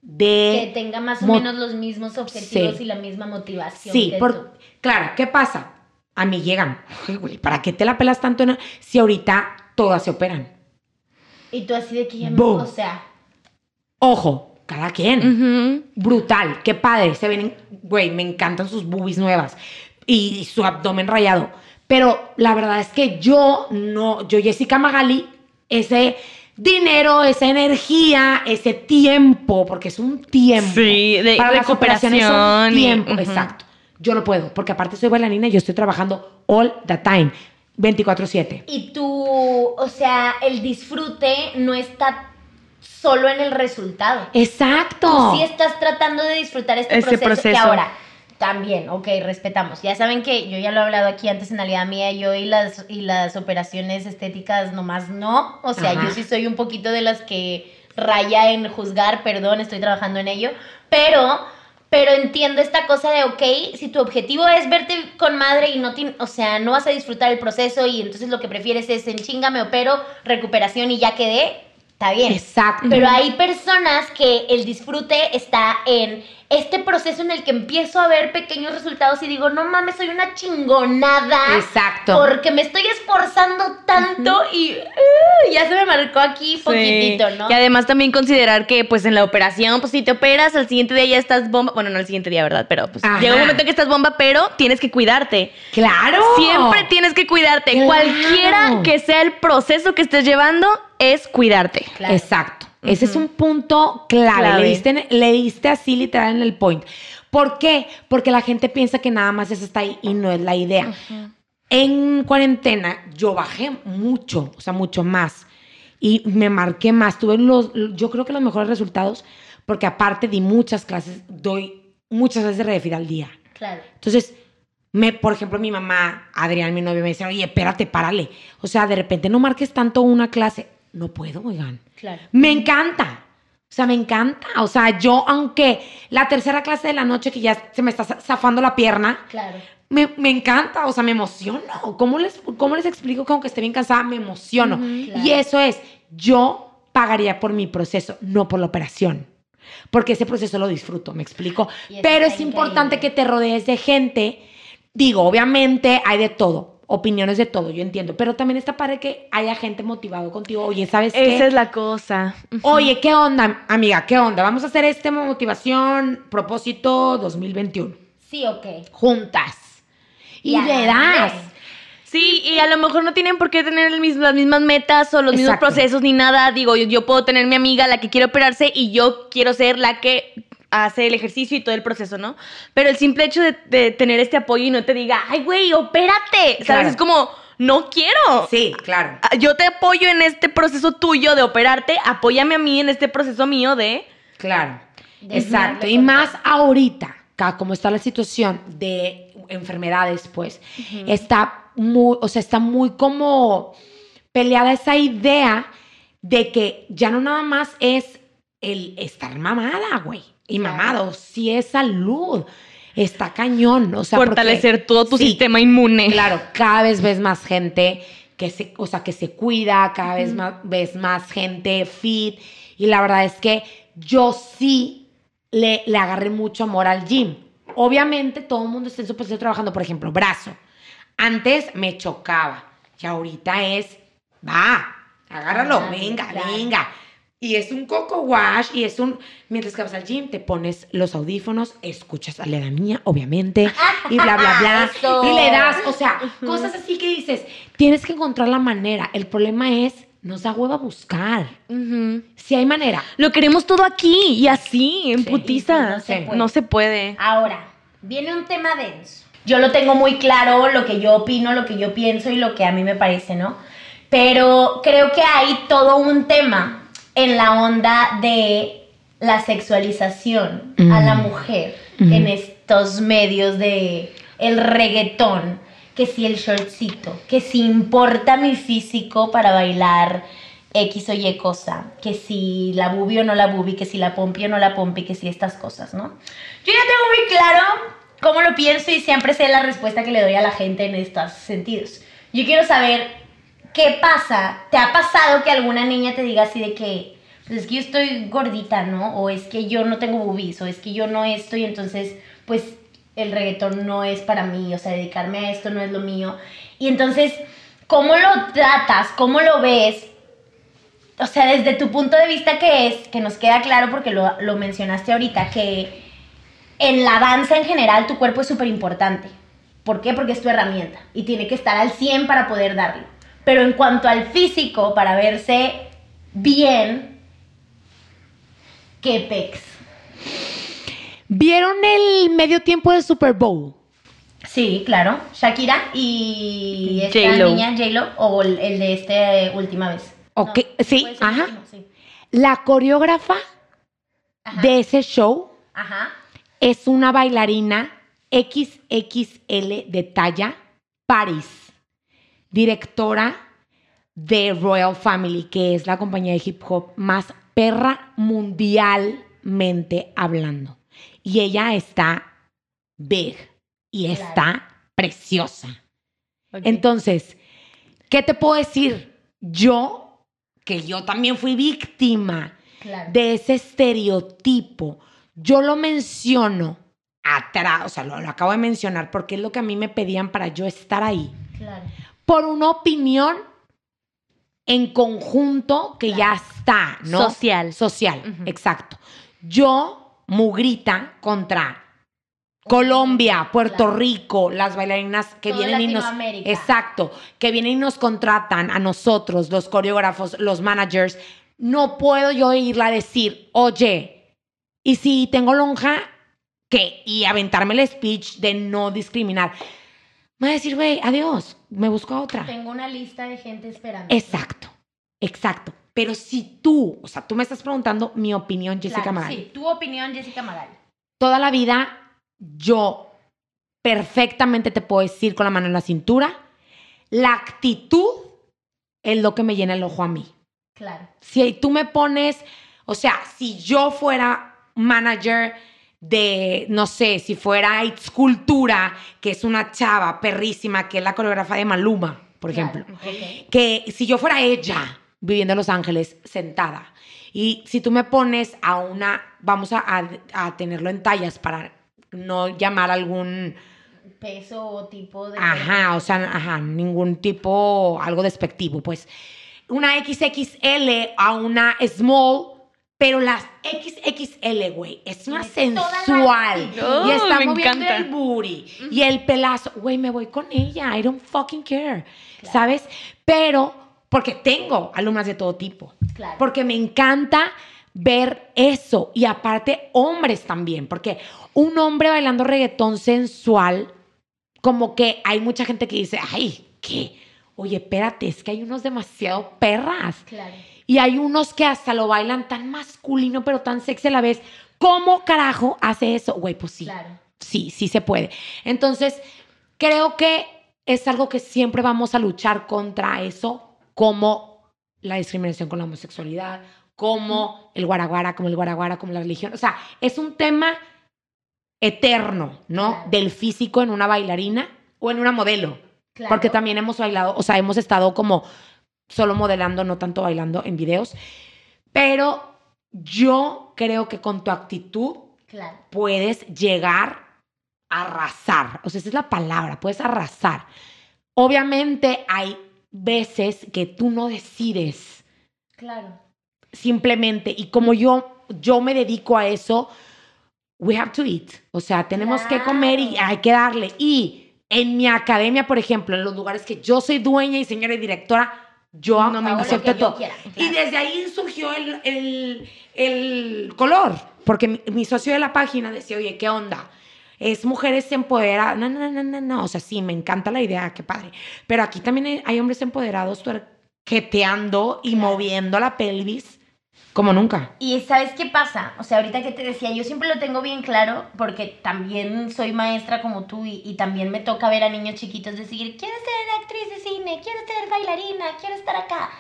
Que de... tenga más o menos los mismos objetivos Sí. y la misma motivación. Sí, que por- tú. claro, ¿qué pasa? A mí llegan, "Ay, güey, ¿para qué te la pelas tanto en- si ahorita todas se operan? Y tú así de que ya Boom. O sea, Ojo, cada quien. Brutal, qué padre, se ven, güey, me encantan sus boobies nuevas y su abdomen rayado. Pero la verdad es que yo no, yo Jessica Magali, ese dinero, esa energía, ese tiempo, porque es un tiempo. Sí, de Para las operaciones es un y- tiempo, exacto. Yo no puedo, porque aparte soy bailarina y yo estoy trabajando all the time, 24/7. y tú, o sea, el disfrute no está solo en el resultado. Exacto. Tú sí estás tratando de disfrutar este Ese proceso, que proceso. ahora también, ok, respetamos. Ya saben que yo ya lo he hablado aquí antes en Alidad Mía, yo y las, y las operaciones estéticas nomás no. O sea, Ajá. yo sí soy un poquito de las que raya en juzgar, perdón, estoy trabajando en ello, pero... Pero entiendo esta cosa de, ok, si tu objetivo es verte con madre y no, ti- o sea, no vas a disfrutar el proceso y entonces lo que prefieres es en chinga, me opero, recuperación y ya quedé, está bien. Exacto. Pero hay personas que el disfrute está en este proceso en el que empiezo a ver pequeños resultados y digo, no mames, soy una chingonada. Exacto. Porque me estoy esforzando tanto y uh, ya se me marcó aquí Sí. poquitito, ¿no? Y además también considerar que pues en la operación, pues si te operas, al siguiente día ya estás bomba. Bueno, no al siguiente día, ¿verdad? Pero pues Ajá. llega un momento en que estás bomba, pero tienes que cuidarte. Claro. Siempre tienes que cuidarte. Claro. Cualquiera que sea el proceso que estés llevando, es cuidarte. Claro. Exacto. Ese es un punto clave. Clave. Le, diste, le diste así literal en el point. ¿Por qué? Porque la gente piensa que nada más eso está ahí y no es la idea. En cuarentena yo bajé mucho, o sea, mucho más. Y me marqué más. Tuve los, yo creo que los mejores resultados porque aparte di muchas clases, doy muchas veces de Redefit al día. Claro. Entonces, me, por ejemplo, mi mamá, Adrián, mi novio, me dice, oye, espérate, párale. O sea, de repente no marques tanto una clase. No puedo, oigan. Claro. Me encanta. O sea, me encanta. O sea, yo, aunque la tercera clase de la noche que ya se me está za- zafando la pierna, Claro. me, me encanta. O sea, me emociono. ¿Cómo les, cómo les explico que aunque esté bien cansada, me emociono? Claro. Y eso es, yo pagaría por mi proceso, no por la operación. Porque ese proceso lo disfruto, me explico. Pero es importante que te rodees de gente. Digo, obviamente hay de todo, opiniones de todo, yo entiendo. Pero también está padre que haya gente motivado contigo. Oye, ¿sabes qué? Esa es la cosa. Oye, ¿qué onda, amiga? ¿Qué onda? Vamos a hacer este motivación, propósito 2021. Sí, ok. Juntas. Y, a le das. Sí, y a lo mejor no tienen por qué tener el mis- las mismas metas o los mismos procesos ni nada. Digo, yo, yo puedo tener mi amiga, la que quiere operarse, y yo quiero ser la que hace el ejercicio y todo el proceso, ¿no? Pero el simple hecho de, de tener este apoyo y no te diga, ay, güey, opérate, ¿sabes? Claro. Es como, no quiero. Sí, claro. Ah, Yo te apoyo en este proceso tuyo de operarte, apóyame a mí en este proceso mío de... Claro. De Exacto. Y más ahorita, ca- como está la situación de enfermedades, pues, está muy, o sea, está muy como peleada esa idea de que ya no nada más es el estar mamada, güey. Y mamado, sí es salud. Está cañón. O sea, porque- fortalecer todo tu Sí, sistema inmune. Claro, cada vez ves más gente que se, o sea, que se cuida, cada vez más, ves más gente fit. Y la verdad es que yo sí le, le agarré mucho amor al gym. Obviamente todo el mundo está en su proceso trabajando, por ejemplo, brazo. Antes me chocaba y ahorita es, va, agárralo, Ah, venga, claro. venga. Y es un coco wash y es un... Mientras que vas al gym, te pones los audífonos, escuchas a la mía, obviamente, y bla, bla, bla. Eso. y le das, o sea, cosas así que dices, tienes que encontrar la manera. El problema es, nos da hueva buscar. Ujú. Si hay manera. Lo queremos todo aquí y así, en Sí, putiza. no se. No se puede. Ahora, viene un tema denso. Yo lo tengo muy claro, lo que yo opino, lo que yo pienso y lo que a mí me parece, ¿no? Pero creo que hay todo un tema en la onda de la sexualización a la Mm. mujer Mm. en estos medios de el reggaetón, que si el shortcito, que si importa mi físico para bailar X o Y cosa, que si la bubi o no la bubi, que si la pompi o no la pompi, que si estas cosas, ¿no? Yo ya tengo muy claro cómo lo pienso y siempre sé la respuesta que le doy a la gente en estos sentidos. Yo quiero saber qué pasa. ¿Te ha pasado que alguna niña te diga así de que, pues es que yo estoy gordita, ¿no? O es que yo no tengo boobies, o es que yo no esto y entonces, pues el reggaetón no es para mí, o sea, dedicarme a esto no es lo mío. Y entonces, ¿cómo lo tratas? ¿Cómo lo ves? O sea, desde tu punto de vista, que es? Que nos queda claro porque lo, lo mencionaste ahorita, que en la danza en general tu cuerpo es súper importante. ¿Por qué? Porque es tu herramienta y tiene que estar al 100 para poder darlo. Pero en cuanto al físico, para verse bien, ¿qué pex? ¿Vieron el medio tiempo del Super Bowl? Sí, claro. Shakira y esta niña J-Lo o el, el de este última vez. Ok, No, sí, ajá. último, sí. La coreógrafa Ajá. de ese show Ajá. es una bailarina XXL de talla Paris, directora de Royal Family, que es la compañía de hip hop más perra mundialmente hablando. Y ella está big y Claro. está preciosa. Entonces, ¿qué te puedo decir? Yo, que yo también fui víctima Claro. de ese estereotipo. Yo lo menciono atrás, o sea, lo, lo acabo de mencionar porque es lo que a mí me pedían para yo estar ahí. Claro. Por una opinión en conjunto que ya está, ¿no? Social. Social, exacto. Yo, mugrita contra Colombia, Puerto Claro. Rico, las bailarinas que Todo vienen y nos... Exacto, que vienen y nos contratan a nosotros, los coreógrafos, los managers. No puedo yo irla a decir, oye, y si tengo lonja, ¿qué? Y aventarme el speech de no discriminar. Me va a decir, güey, adiós, me busco a otra. Tengo una lista de gente esperando. Exacto, exacto. Pero si tú, o sea, tú me estás preguntando mi opinión, Jessica Claro, Magali. Sí, tu opinión, Jessica Magali. Toda la vida yo perfectamente te puedo decir con la mano en la cintura, la actitud es lo que me llena el ojo a mí. Claro. Si tú me pones, o sea, si yo fuera manager de, no sé, si fuera It's Cultura, que es una chava perrísima, que es la coreógrafa de Maluma, por ejemplo, Claro, ok. que si yo fuera ella viviendo en Los Ángeles sentada y si tú me pones a una, vamos a, a- a tenerlo en tallas para no llamar algún, Peso o tipo de. ajá, o sea, ajá, ningún tipo, algo despectivo, pues una XXL a una small, pero las XXL, güey, es una la sensual y está me moviendo encanta. el booty y el pelazo, güey, me voy con ella, I don't fucking care, Claro. ¿sabes? Pero porque tengo alumnas de todo tipo, Claro. porque me encanta ver eso y aparte hombres también, porque un hombre bailando reggaetón sensual, como que hay mucha gente que dice, ay, ¿qué? Oye, espérate, es que hay unos demasiado perras. Claro. Y hay unos que hasta lo bailan tan masculino, pero tan sexy a la vez. ¿Cómo carajo hace eso? Güey, pues sí. Claro. Sí, sí se puede. Entonces, creo que es algo que siempre vamos a luchar contra eso, como la discriminación con la homosexualidad, como el guaraguara, como el guaraguara, como la religión. O sea, es un tema eterno, ¿no? Claro. Del físico en una bailarina o en una modelo. Claro. Porque también hemos bailado, o sea, hemos estado como solo modelando, no tanto bailando en videos. Pero yo creo que con tu actitud Claro. puedes llegar a arrasar. O sea, esa es la palabra, puedes arrasar. Obviamente hay veces que tú no decides Claro. simplemente. Y como yo, yo me dedico a eso, we have to eat. O sea, tenemos que comer y Claro. hay que darle. Y en mi academia, por ejemplo, en los lugares que yo soy dueña y señora y directora, yo No me acepto todo. quiera, Y desde ahí surgió el, el- el color, porque mi, mi socio de la página decía, oye, ¿qué onda? Es mujeres empoderadas. No, no, no, no, no. O sea, sí, me encanta la idea, qué padre. Pero aquí también hay, hay hombres empoderados tuerqueteando y Claro. moviendo la pelvis como nunca. Y ¿sabes qué pasa? O sea, ahorita que te decía, yo siempre lo tengo bien claro porque también soy maestra como tú y, y también me toca ver a niños chiquitos decir, quiero ser actriz de cine, quiero ser bailarina, quiero estar acá.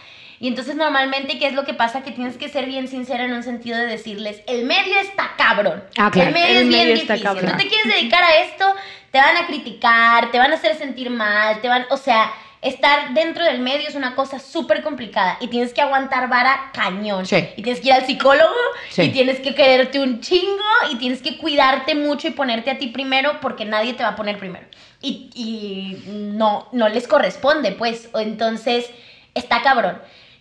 Y entonces normalmente, ¿qué es lo que pasa? Que tienes que ser bien sincera en un sentido de decirles, el medio está cabrón. Ah, claro. El medio El es bien medio está difícil. cabrón. Tú te quieres dedicar a esto, te van a criticar, te van a hacer sentir mal, te van, o sea, estar dentro del medio es una cosa súper complicada y tienes que aguantar vara cañón. Sí. Y tienes que ir al psicólogo Sí. y tienes que quererte un chingo y tienes que cuidarte mucho y ponerte a ti primero porque nadie te va a poner primero. Y, y no, no les corresponde, pues. Entonces, está cabrón.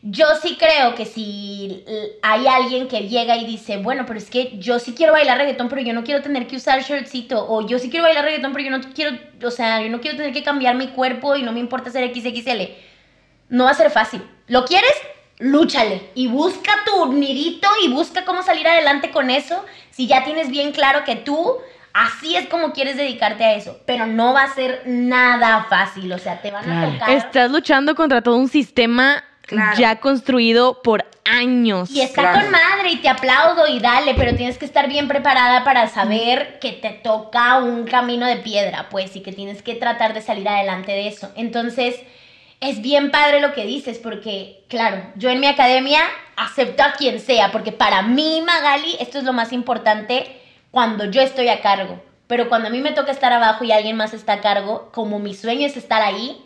Yo sí creo que si hay alguien que llega y dice, bueno, pero es que yo sí quiero bailar reggaetón, pero yo no quiero tener que usar shortcito, o yo sí quiero bailar reggaetón, pero yo no quiero, o sea, yo no quiero tener que cambiar mi cuerpo y no me importa ser XXL. No va a ser fácil. ¿Lo quieres? Lúchale y busca tu nidito y busca cómo salir adelante con eso. Si ya tienes bien claro que tú así es como quieres dedicarte a eso, pero no va a ser nada fácil, o sea, te van Claro. a tocar Estás luchando contra todo un sistema Claro. ya construido por años. y está Claro. con madre y te aplaudo y dale, pero tienes que estar bien preparada para saber que te toca un camino de piedra, pues, y que tienes que tratar de salir adelante de eso. Entonces, es bien padre lo que dices, porque, claro, yo en mi academia acepto a quien sea, porque para mí, Magali, esto es lo más importante cuando yo estoy a cargo. Pero cuando a mí me toca estar abajo y alguien más está a cargo, como mi sueño es estar ahí,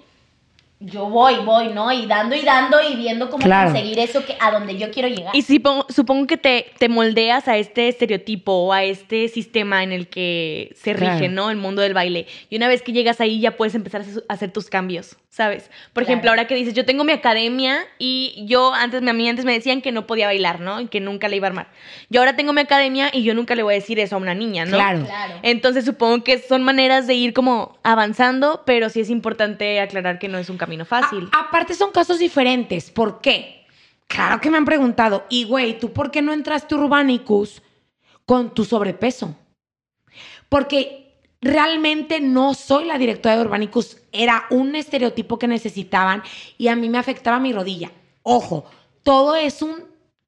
yo voy, voy, ¿no? Y dando y dando y viendo cómo Claro. conseguir eso que, a donde yo quiero llegar. Y supongo, supongo que te, te moldeas a este estereotipo o a este sistema en el que se rige, Claro. ¿no? El mundo del baile. Y una vez que llegas ahí ya puedes empezar a hacer- tus cambios, ¿sabes? Por Claro. ejemplo, ahora que dices, yo tengo mi academia y yo antes, a mí antes me decían que no podía bailar, ¿no? Y que nunca le iba a armar. Yo ahora tengo mi academia y yo nunca le voy a decir eso a una niña, ¿no? Claro. Claro. Entonces supongo que son maneras de ir como avanzando, pero sí es importante aclarar que no es un camino fácil. A- aparte son casos diferentes. ¿Por qué? Claro que me han preguntado, y güey, ¿tú por qué no entraste a Urbanicus con tu sobrepeso? Porque realmente no soy la directora de Urbanicus. Era un estereotipo que necesitaban y a mí me afectaba mi rodilla. Ojo, todo es un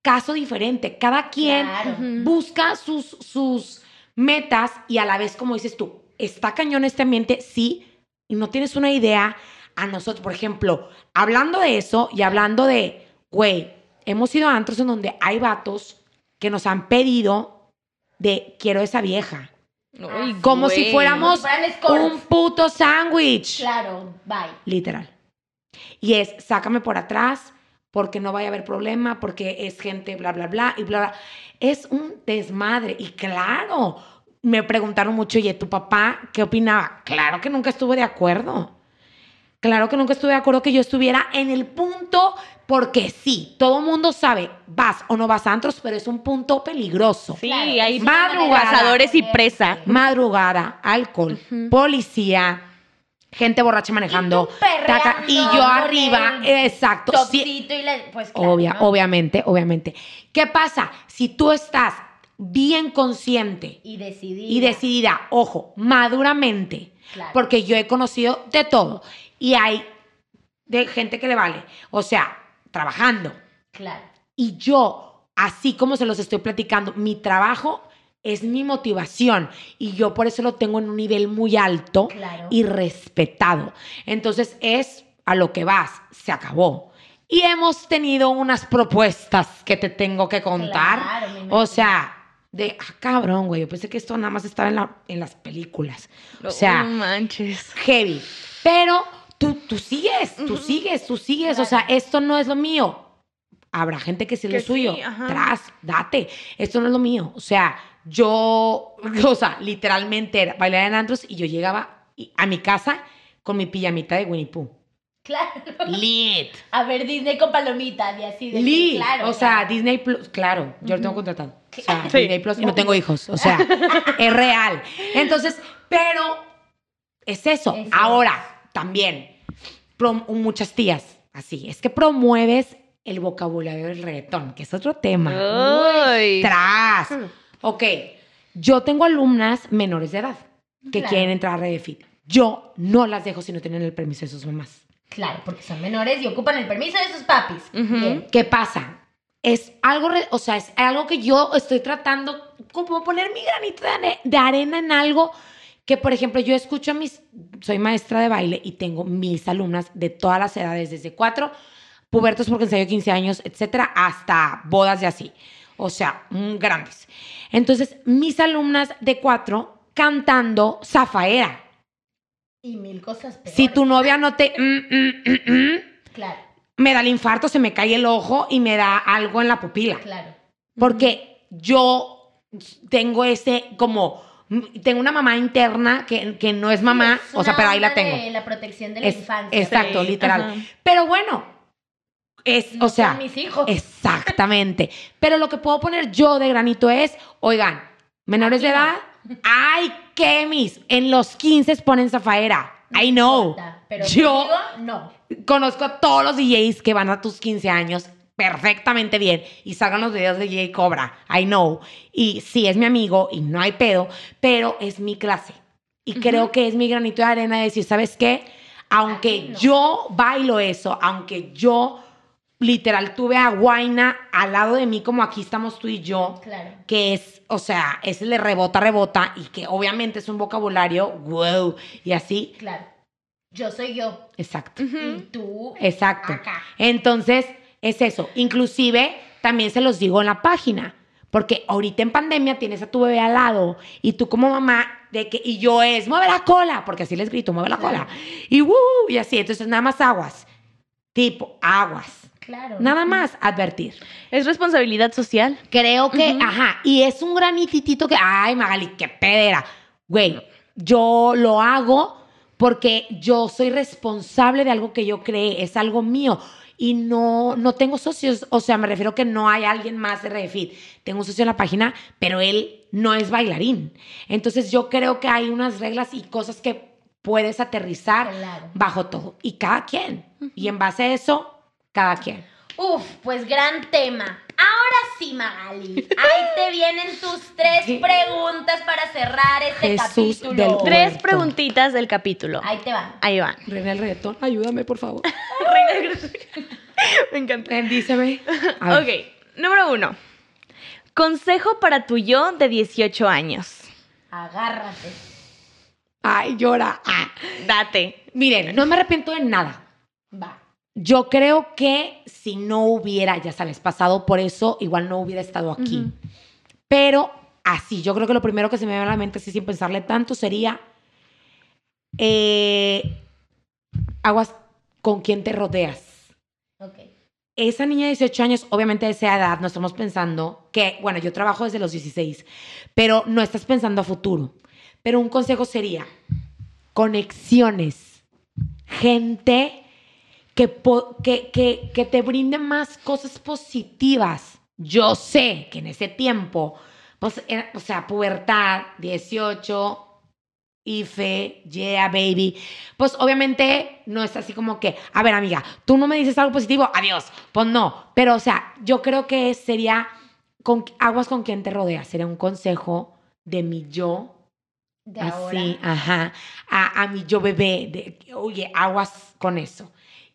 caso diferente. Cada quien Claro. Busca sus, sus metas y a la vez, como dices tú, está cañón este ambiente, sí, y no tienes una idea a nosotros, por ejemplo, hablando de eso y hablando de, güey, hemos ido a antros en donde hay vatos que nos han pedido de quiero esa vieja. Ay, Como si güey. fuéramos Como un puto sándwich. Claro, bye. Literal. Y es, sácame por atrás porque no vaya a haber problema, porque es gente bla, bla, bla, y bla, bla. Es un desmadre. Y claro, me preguntaron mucho, oye, ¿tu papá qué opinaba? Claro que nunca estuve de acuerdo. Claro que nunca estuve de acuerdo que yo estuviera en el punto, porque sí, todo mundo sabe, vas o no vas a antros, pero es un punto peligroso. Sí, Claro, hay madrugada. cazadores y presa. Madrugada, alcohol, policía, gente borracha manejando. taca- y yo arriba, el exacto. sí, y la, pues claro, obvia, ¿no? obviamente, obviamente. ¿Qué pasa? Si tú estás bien consciente Y decidida. y decidida, ojo, maduramente, Claro. porque yo he conocido de todo y hay de gente que le vale, o sea, trabajando. Claro. Y yo, así como se los estoy platicando, mi trabajo es mi motivación y yo por eso lo tengo en un nivel muy alto Claro. y respetado. Entonces es a lo que vas, se acabó. Y hemos tenido unas propuestas que te tengo que contar. Claro, o sea, de, ah, cabrón, güey, yo pensé que esto nada más estaba en, la- en las películas. O sea, No manches. heavy. Pero tú, tú sigues, tú sigues, tú sigues. O sea, esto no es lo mío. Habrá gente que sí es Que lo suyo. sí. Tras, date. Esto no es lo mío. O sea, yo, o sea, literalmente era bailar en antros y yo llegaba a mi casa con mi pijamita de Winnie Pooh. Claro. Lit. A ver Disney con palomitas y así. de Lit. Claro. o sea. Disney Plus, claro, yo lo tengo contratado. O sea, Sí. Disney Plus y no tengo hijos, o sea, es real. Entonces, pero es eso. Eso. Ahora, también, muchas tías, así, es que promueves el vocabulario del reggaetón, que es otro tema. Uy. Tras. Ok, yo tengo alumnas menores de edad que Claro. quieren entrar a Redefit. Yo no las dejo si no tienen el permiso de sus mamás. Claro, porque son menores y ocupan el permiso de sus papis. Ujú. Bien. ¿Qué pasa? Es algo, o sea, es algo que yo estoy tratando como poner mi granito de arena en algo que, por ejemplo, yo escucho a mis, soy maestra de baile y tengo mis alumnas de todas las edades, desde cuatro, pubertos porque ensayo 15 años, etcétera, hasta bodas y así. O sea, mm, grandes. Entonces, mis alumnas de cuatro cantando Zafaera. Y mil cosas peores. Si tu novia no te... mm, mm, Claro, me da el infarto, se me cae el ojo y me da algo en la pupila. claro. Porque yo tengo ese como tengo una mamá interna que, que no es mamá, Es o sea, pero ahí la tengo. de la protección de la Es- infancia. exacto, Sí, literal. ajá. Pero bueno, es, No o sea, son mis hijos. exactamente. Pero lo que puedo poner yo de granito es, oigan, menores de Aquí no. edad, ay, qué mis, en los 15 ponen zafaera. I know. importa, Pero Yo- no. Conozco a todos los DJs que van a tus 15 años perfectamente bien y salgan los videos de DJ Cobra. I know. Y sí, es mi amigo y no hay pedo, pero es mi clase. Y creo que es mi granito de arena de decir, ¿sabes qué? Aunque no. yo bailo eso, aunque yo literal tuve a Guaina al lado de mí como aquí estamos tú y yo, Claro. que es, o sea, es el de rebota, rebota y que obviamente es un vocabulario, wow, y así, Claro. Yo soy yo. exacto. Y tú. Exacto. Acá. Entonces, es eso. Inclusive, también se los digo en la página. Porque ahorita en pandemia tienes a tu bebé al lado y tú como mamá de que, y yo es, mueve la cola, porque así les grito, mueve la cola. Y, uh, y así, entonces nada más aguas. Tipo, aguas. Claro. Nada más advertir. Es responsabilidad social. Creo que, ajá, y es un granititito que, ay, Magali, qué pedera. Güey, yo lo hago porque yo soy responsable de algo que yo creé, es algo mío. Y no, no tengo socios, o sea, me refiero que no hay alguien más de Redefit. Tengo un socio en la página, pero él no es bailarín. Entonces yo creo que hay unas reglas y cosas que puedes aterrizar Claro. bajo todo. Y cada quien. Y en base a eso, cada quien. Uf, pues gran tema. Ahora sí, Magali. Ahí te vienen tus tres ¿Qué? preguntas para cerrar este Jesús capítulo. del Tres preguntitas del capítulo. Ahí te van. Ahí van. Reina del reggaetón, ayúdame, por favor. Me encanta. Bendíceme. A ver. Ok, número uno. Consejo para tu yo de 18 años. Agárrate. Ay, llora. Ah. Date. Miren, no me arrepiento de nada. Va. Yo creo que si no hubiera, ya sabes, pasado por eso, igual no hubiera estado aquí. Pero así, yo creo que lo primero que se me viene a la mente, así sin pensarle tanto, sería eh, aguas con quién te rodeas. Ok. Esa niña de 18 años, obviamente de esa edad, no estamos pensando que, bueno, yo trabajo desde los 16, pero no estás pensando a futuro. Pero un consejo sería conexiones, gente que, que, que, que te brinde más cosas positivas. Yo sé que en ese tiempo, pues, era- o sea, pubertad, 18, IFE, yeah, baby. Pues obviamente no es así como que, a ver, amiga, tú no me dices algo positivo, adiós. Pues no. Pero, o sea, yo creo que sería con, aguas con quien te rodeas. Sería un consejo de mi yo. De ahora. Así, ajá. A, a mi yo bebé. De, oye, aguas con eso.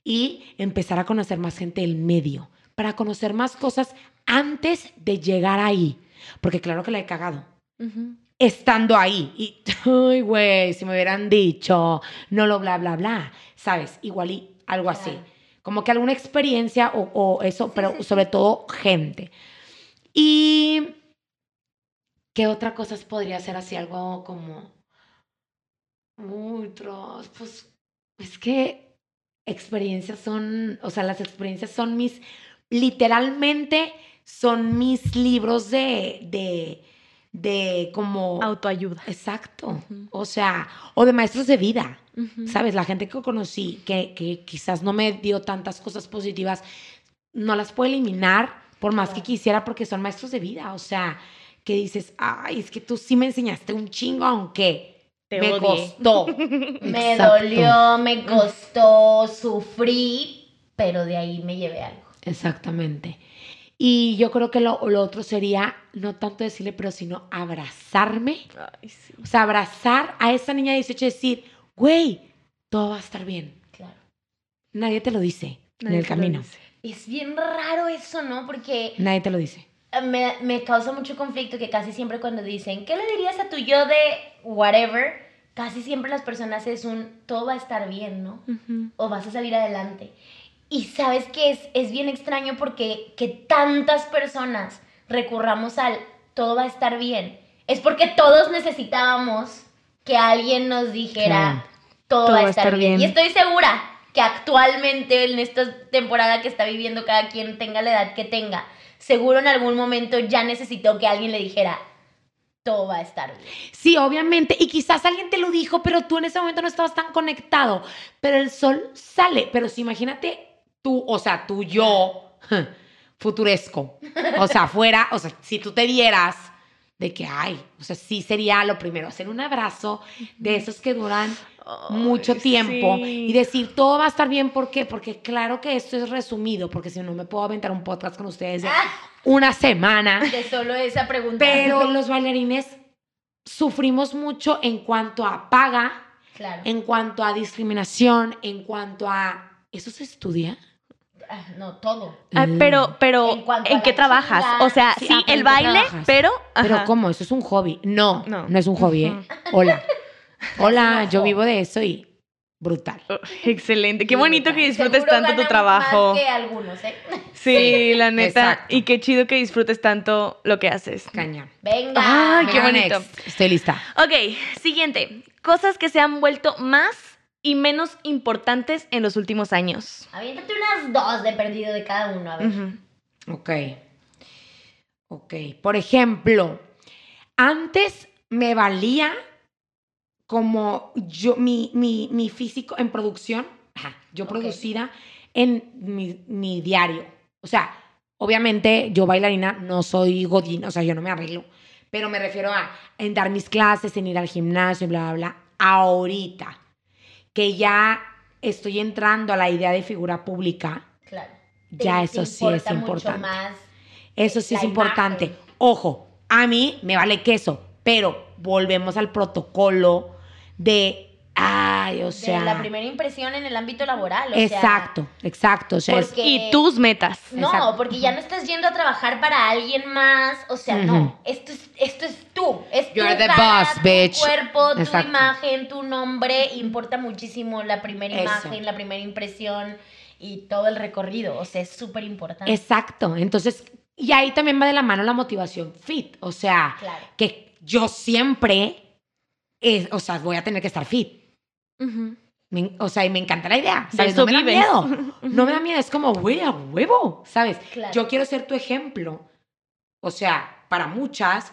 Y empezar a conocer más gente del medio. Para conocer más cosas antes de llegar ahí. Porque claro que la he cagado estando ahí. Y, ay, güey, si me hubieran dicho, no lo bla, bla, bla, ¿sabes? Igual y algo así. Claro. Como que alguna experiencia o, o eso, pero sí, sobre todo gente. Y, ¿qué otra cosa podría ser así? Algo como, uy, tros, pues, es que experiencias son, o sea, las experiencias son mis, literalmente son mis libros de, de, de como... Autoayuda. Exacto. O sea, o de maestros de vida. ¿Sabes? La gente que conocí, que, que quizás no me dio tantas cosas positivas, no las puedo eliminar por más que quisiera porque son maestros de vida. O sea, que dices, ay, es que tú sí me enseñaste un chingo, aunque Te me odié. costó. Me Exacto. dolió, me costó, sufrí, pero de ahí me llevé algo. Exactamente. Y yo creo que lo, lo otro sería no tanto decirle, pero sino abrazarme. Ay, sí. O sea, abrazar a esa niña de 18 y decir, güey, todo va a estar bien. Claro. Nadie te lo dice en el camino. Es bien raro eso, ¿no? Porque Nadie te lo dice. Me, me causa mucho conflicto que casi siempre cuando dicen, ¿qué le dirías a tu yo de whatever? Casi siempre las personas es un, todo va a estar bien, ¿no? O vas a salir adelante. Y sabes que es, es bien extraño porque que tantas personas recurramos al todo va a estar bien. Es porque todos necesitábamos que alguien nos dijera todo, va a estar, bien. Y estoy segura que actualmente en esta temporada que está viviendo cada quien tenga la edad que tenga, seguro en algún momento ya necesitó que alguien le dijera todo va a estar bien. Sí, obviamente. Y quizás alguien te lo dijo, pero tú en ese momento no estabas tan conectado. Pero el sol sale. Pero si imagínate tú, o sea, tú yo, futuresco. O sea, fuera, o sea, si tú te dieras de que, ay, o sea, sí sería lo primero, hacer un abrazo de esos que duran mucho tiempo sí. y decir todo va a estar bien. ¿Por qué? Porque claro que esto es resumido, porque si no me puedo aventar un podcast con ustedes de Ah, una semana. de solo esa pregunta. Pero los bailarines sufrimos mucho en cuanto a paga, Claro. en cuanto a discriminación, en cuanto a... ¿Eso se estudia? Ah, no, todo. Ah, pero, pero, En ¿en, cuanto a qué trabajas? O sea, sí, sí, ah, el ¿en qué baile, trabajas? pero. ¿Pero cómo? ¿Eso es un hobby? No, No. no, es un hobby, ¿eh? Hola. Hola, yo vivo de eso y brutal. Oh, Excelente. Qué bonito brutal. que disfrutes Seguro tanto tu trabajo. Más que algunos, ¿eh? Sí, la neta. exacto. Y qué chido que disfrutes tanto lo que haces. Caña. Venga. Ay, qué bonito. next. Estoy lista. Ok, siguiente. Cosas que se han vuelto más y menos importantes en los últimos años. Aviéntate unas dos de perdido de cada uno, a ver. Ujú. Ok. Ok. Por ejemplo, antes me valía como yo, mi, mi, mi físico en producción, ajá, yo Ok. producida en mi, mi diario. O sea, obviamente yo bailarina no soy godín, o sea, yo no me arreglo, pero me refiero a en dar mis clases, en ir al gimnasio, bla, bla, bla. Ahorita, que ya estoy entrando a la idea de figura pública, Claro. ya Te- eso te sí es importante. más. Eso sí es importante. Ojo, a mí me vale queso, pero volvemos al protocolo de, ay, o de sea, la primera impresión en el ámbito laboral. O exacto, exacto, o sea, es- porque- Y tus metas. No, Exacto. porque ya no estás yendo a trabajar para alguien más. O sea, no. Esto es, esto es tú. Es You're tu the cara, boss, tu bitch. cuerpo, tu imagen, tu nombre. Importa muchísimo la primera Eso. imagen, la primera impresión y todo el recorrido. O sea, es súper importante. exacto. Entonces, y ahí también va de la mano la motivación fit, o sea, Claro. que yo siempre, es, o sea, voy a tener que estar fit. Ujú. Me- o sea, y me encanta la idea, no me da miedo. No me da miedo, es como, güey, a huevo, ¿sabes? Claro. Yo quiero ser tu ejemplo. O sea, para muchas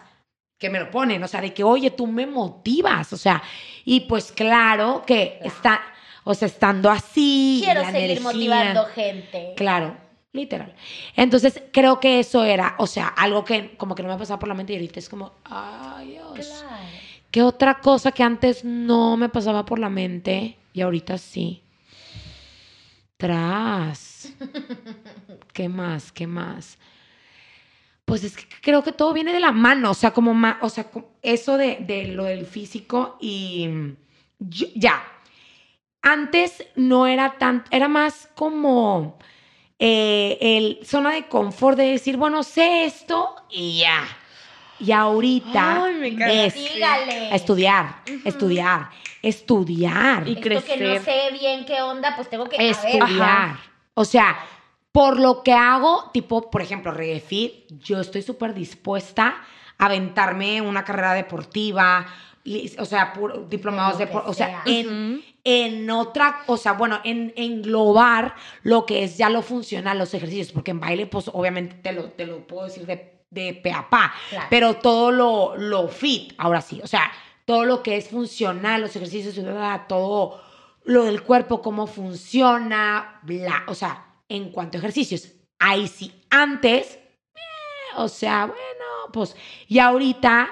que me lo ponen, o sea, de que, oye, tú me motivas, o sea, y pues claro que Claro. está, o sea, estando así. Quiero la seguir energía, motivando gente. Claro, literal. Entonces, creo que eso era, o sea, algo que como que no me pasaba por la mente y ahorita es como, ay, Dios. Claro. ¿Qué otra cosa que antes no me pasaba por la mente y ahorita sí? Tras. ¿Qué más? ¿Qué más? Pues es que creo que todo viene de la mano, o sea, como ma- o sea, eso de, de lo del físico y ya. Antes no era tan, era más como eh, el zona de confort de decir, bueno, sé esto y ya. Y ahorita Ay, me encanta. es Dígale. estudiar, estudiar, estudiar, Y Esto que no crecer. sé bien qué onda, pues tengo que estudiar. O sea, por lo que hago, tipo, por ejemplo, Reggae Fit, yo estoy súper dispuesta a aventarme una carrera deportiva, o sea, diplomados de, o sea, sea. en, en otra, o sea, bueno, en englobar lo que es ya lo funcional, los ejercicios, porque en baile, pues obviamente te lo, te lo puedo decir de, de pe a pa, Claro. pero todo lo, lo fit, ahora sí, o sea, todo lo que es funcional, los ejercicios, todo lo del cuerpo, cómo funciona, bla, o sea, en cuanto a ejercicios, ahí sí, antes, eh, o sea, bueno, pues, y ahorita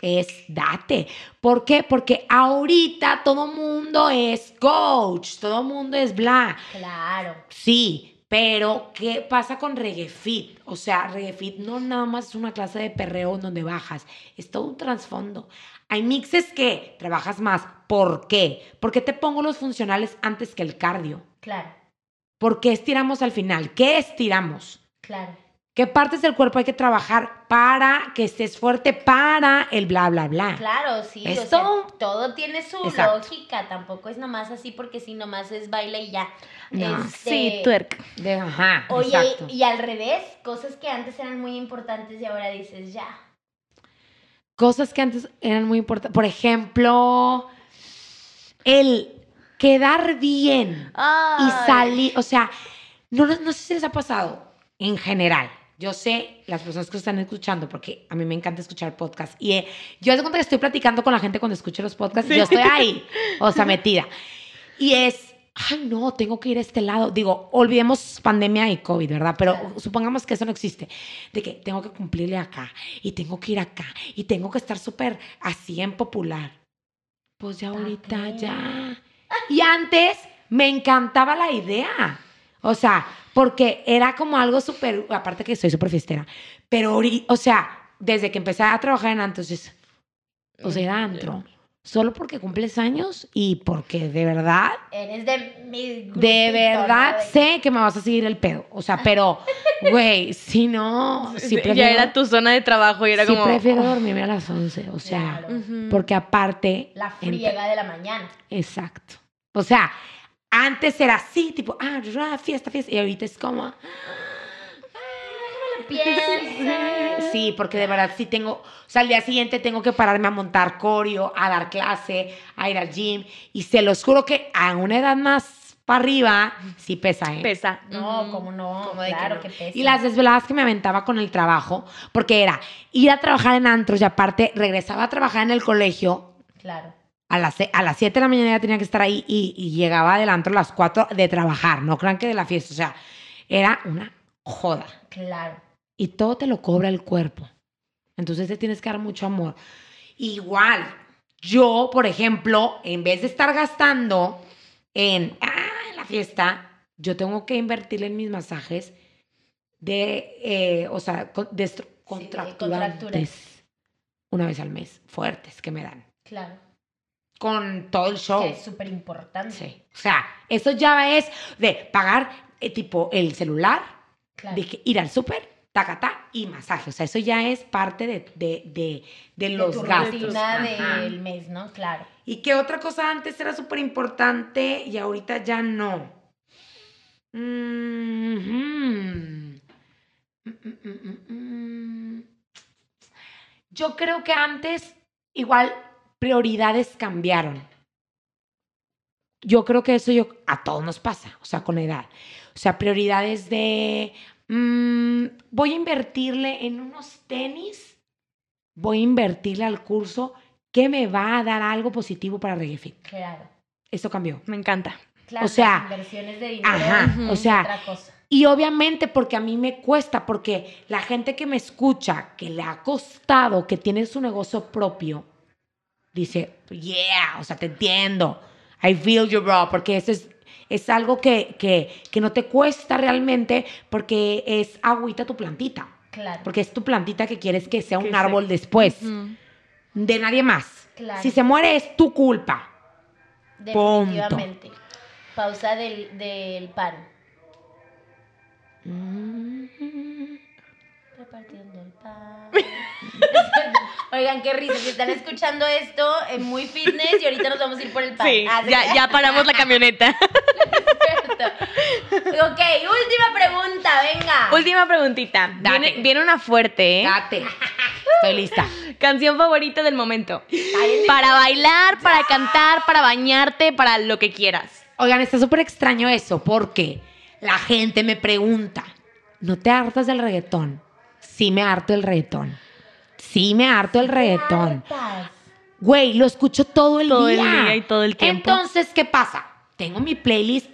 es date. ¿Por qué? Porque ahorita todo mundo es coach, todo mundo es bla. Claro. Sí, pero ¿qué pasa con Reggae Fit? O sea, Reggae Fit no nada más es una clase de perreo en donde bajas, es todo un trasfondo. Hay mixes que trabajas más. ¿Por qué? Porque te pongo los funcionales antes que el cardio. Claro. ¿Por qué estiramos al final? ¿Qué estiramos? Claro. ¿Qué partes del cuerpo hay que trabajar para que estés fuerte para el bla, bla, bla? Claro, sí. o Es sea, todo- todo tiene su Exacto. lógica. Tampoco es nomás así porque si nomás es baile y ya. No. Este, Sí, twerk. De- ajá, Oye, exacto. y al revés, cosas que antes eran muy importantes y ahora dices ya. Cosas que antes eran muy importantes. Por ejemplo, el quedar bien. y salir, o sea, no, no, no sé si les ha pasado en general. Yo sé, las personas que están escuchando, porque a mí me encanta escuchar podcasts. Y eh, yo hace cuenta que estoy platicando con la gente cuando escucho los podcasts. y Yo estoy ahí, o sea, metida. Y es, ay, no, tengo que ir a este lado. Digo, olvidemos pandemia y COVID, ¿verdad? Pero supongamos que eso no existe. De que tengo que cumplirle acá, y tengo que ir acá, y tengo que estar súper así en popular. Pues ya ahorita, ya. Y antes me encantaba la idea. O sea, porque era como algo súper, aparte que soy súper fiestera, pero, o sea, desde que empecé a trabajar en antros, o sea, era antro. Solo porque cumples años y porque de verdad, Eres de mi grupito, de verdad sé que me vas a seguir el pedo. O sea, pero, güey, si no, si ya prefiero, era tu zona de trabajo y era sí como. prefiero dormirme a las 11. O sea, Claro. Porque aparte... La entre- friega de la mañana. Exacto. O sea, antes era así, tipo, ah, fiesta, fiesta. Y ahorita es como. Piensa. Sí, porque de verdad sí tengo. O sea, al día siguiente tengo que pararme a montar coreo, a dar clase, a ir al gym. Y se los juro que a una edad más para arriba, sí pesa, ¿eh? Pesa. No, Ujú. como no, ¿Cómo de que claro no? que, pesa. Y las desveladas que me aventaba con el trabajo, porque era ir a trabajar en antros y aparte regresaba a trabajar en el colegio Claro. a las, a las 7 de la mañana ya tenía que estar ahí y, y llegaba adelante a las 4 de trabajar, no crean que de la fiesta, o sea, era una joda. Claro. Y todo te lo cobra el cuerpo. Entonces te tienes que dar mucho amor. Igual, yo, por ejemplo, en vez de estar gastando en, ah, en la fiesta, yo tengo que invertirle en mis masajes de, eh, o sea, destro- contracturantes una vez al mes, fuertes que me dan Claro. con todo el show. Que es súper importante. Sí. O sea, eso ya es de pagar eh, tipo el celular, Claro. de que ir al súper, y masaje. O sea, eso ya es parte de, de, de, los tu gastos. rutina Ajá. del mes, ¿no? Claro. Y que otra cosa antes era súper importante y ahorita ya no. Mhm. Mm, mm, mm, mm, mm. Yo creo que antes igual prioridades cambiaron. Yo creo que eso yo, a todos nos pasa, o sea, con la edad. O sea, prioridades de, mm, voy a invertirle en unos tenis, voy a invertirle al curso que me va a dar algo positivo para Reggae Fit. Claro. Eso cambió. Me encanta. Claro, O sea, inversiones de dinero. Ajá, o sea, otra cosa. Y obviamente porque a mí me cuesta, porque la gente que me escucha, que le ha costado, que tiene su negocio propio, dice, yeah, o sea, te entiendo. I feel you, bro, porque eso es, es algo que, que, que no te cuesta realmente porque es agüita tu plantita. Claro. Porque es tu plantita que quieres que sea Que un árbol después, de nadie más. Claro. Si se muere es tu culpa. Definitivamente. Pausa del, del pan. Mm. Repartiendo el pan. Oigan, qué risa. Si están escuchando esto, es muy fitness y ahorita nos vamos a ir por el pan. Sí, Ah, ya, ya paramos la camioneta. Ok, última pregunta, venga. Última preguntita. Date. Viene, viene una fuerte, ¿eh? Date. Estoy lista. Canción favorita del momento. Para bailar, para cantar, para bañarte, para lo que quieras. Oigan, está súper extraño eso porque la gente me pregunta, ¿no te hartas del reggaetón? sí me harto el reggaetón. Sí me harto el reggaetón. Hartas. Güey, lo escucho todo el Todo el día. día y todo el tiempo. Entonces, ¿qué pasa? Tengo mi playlist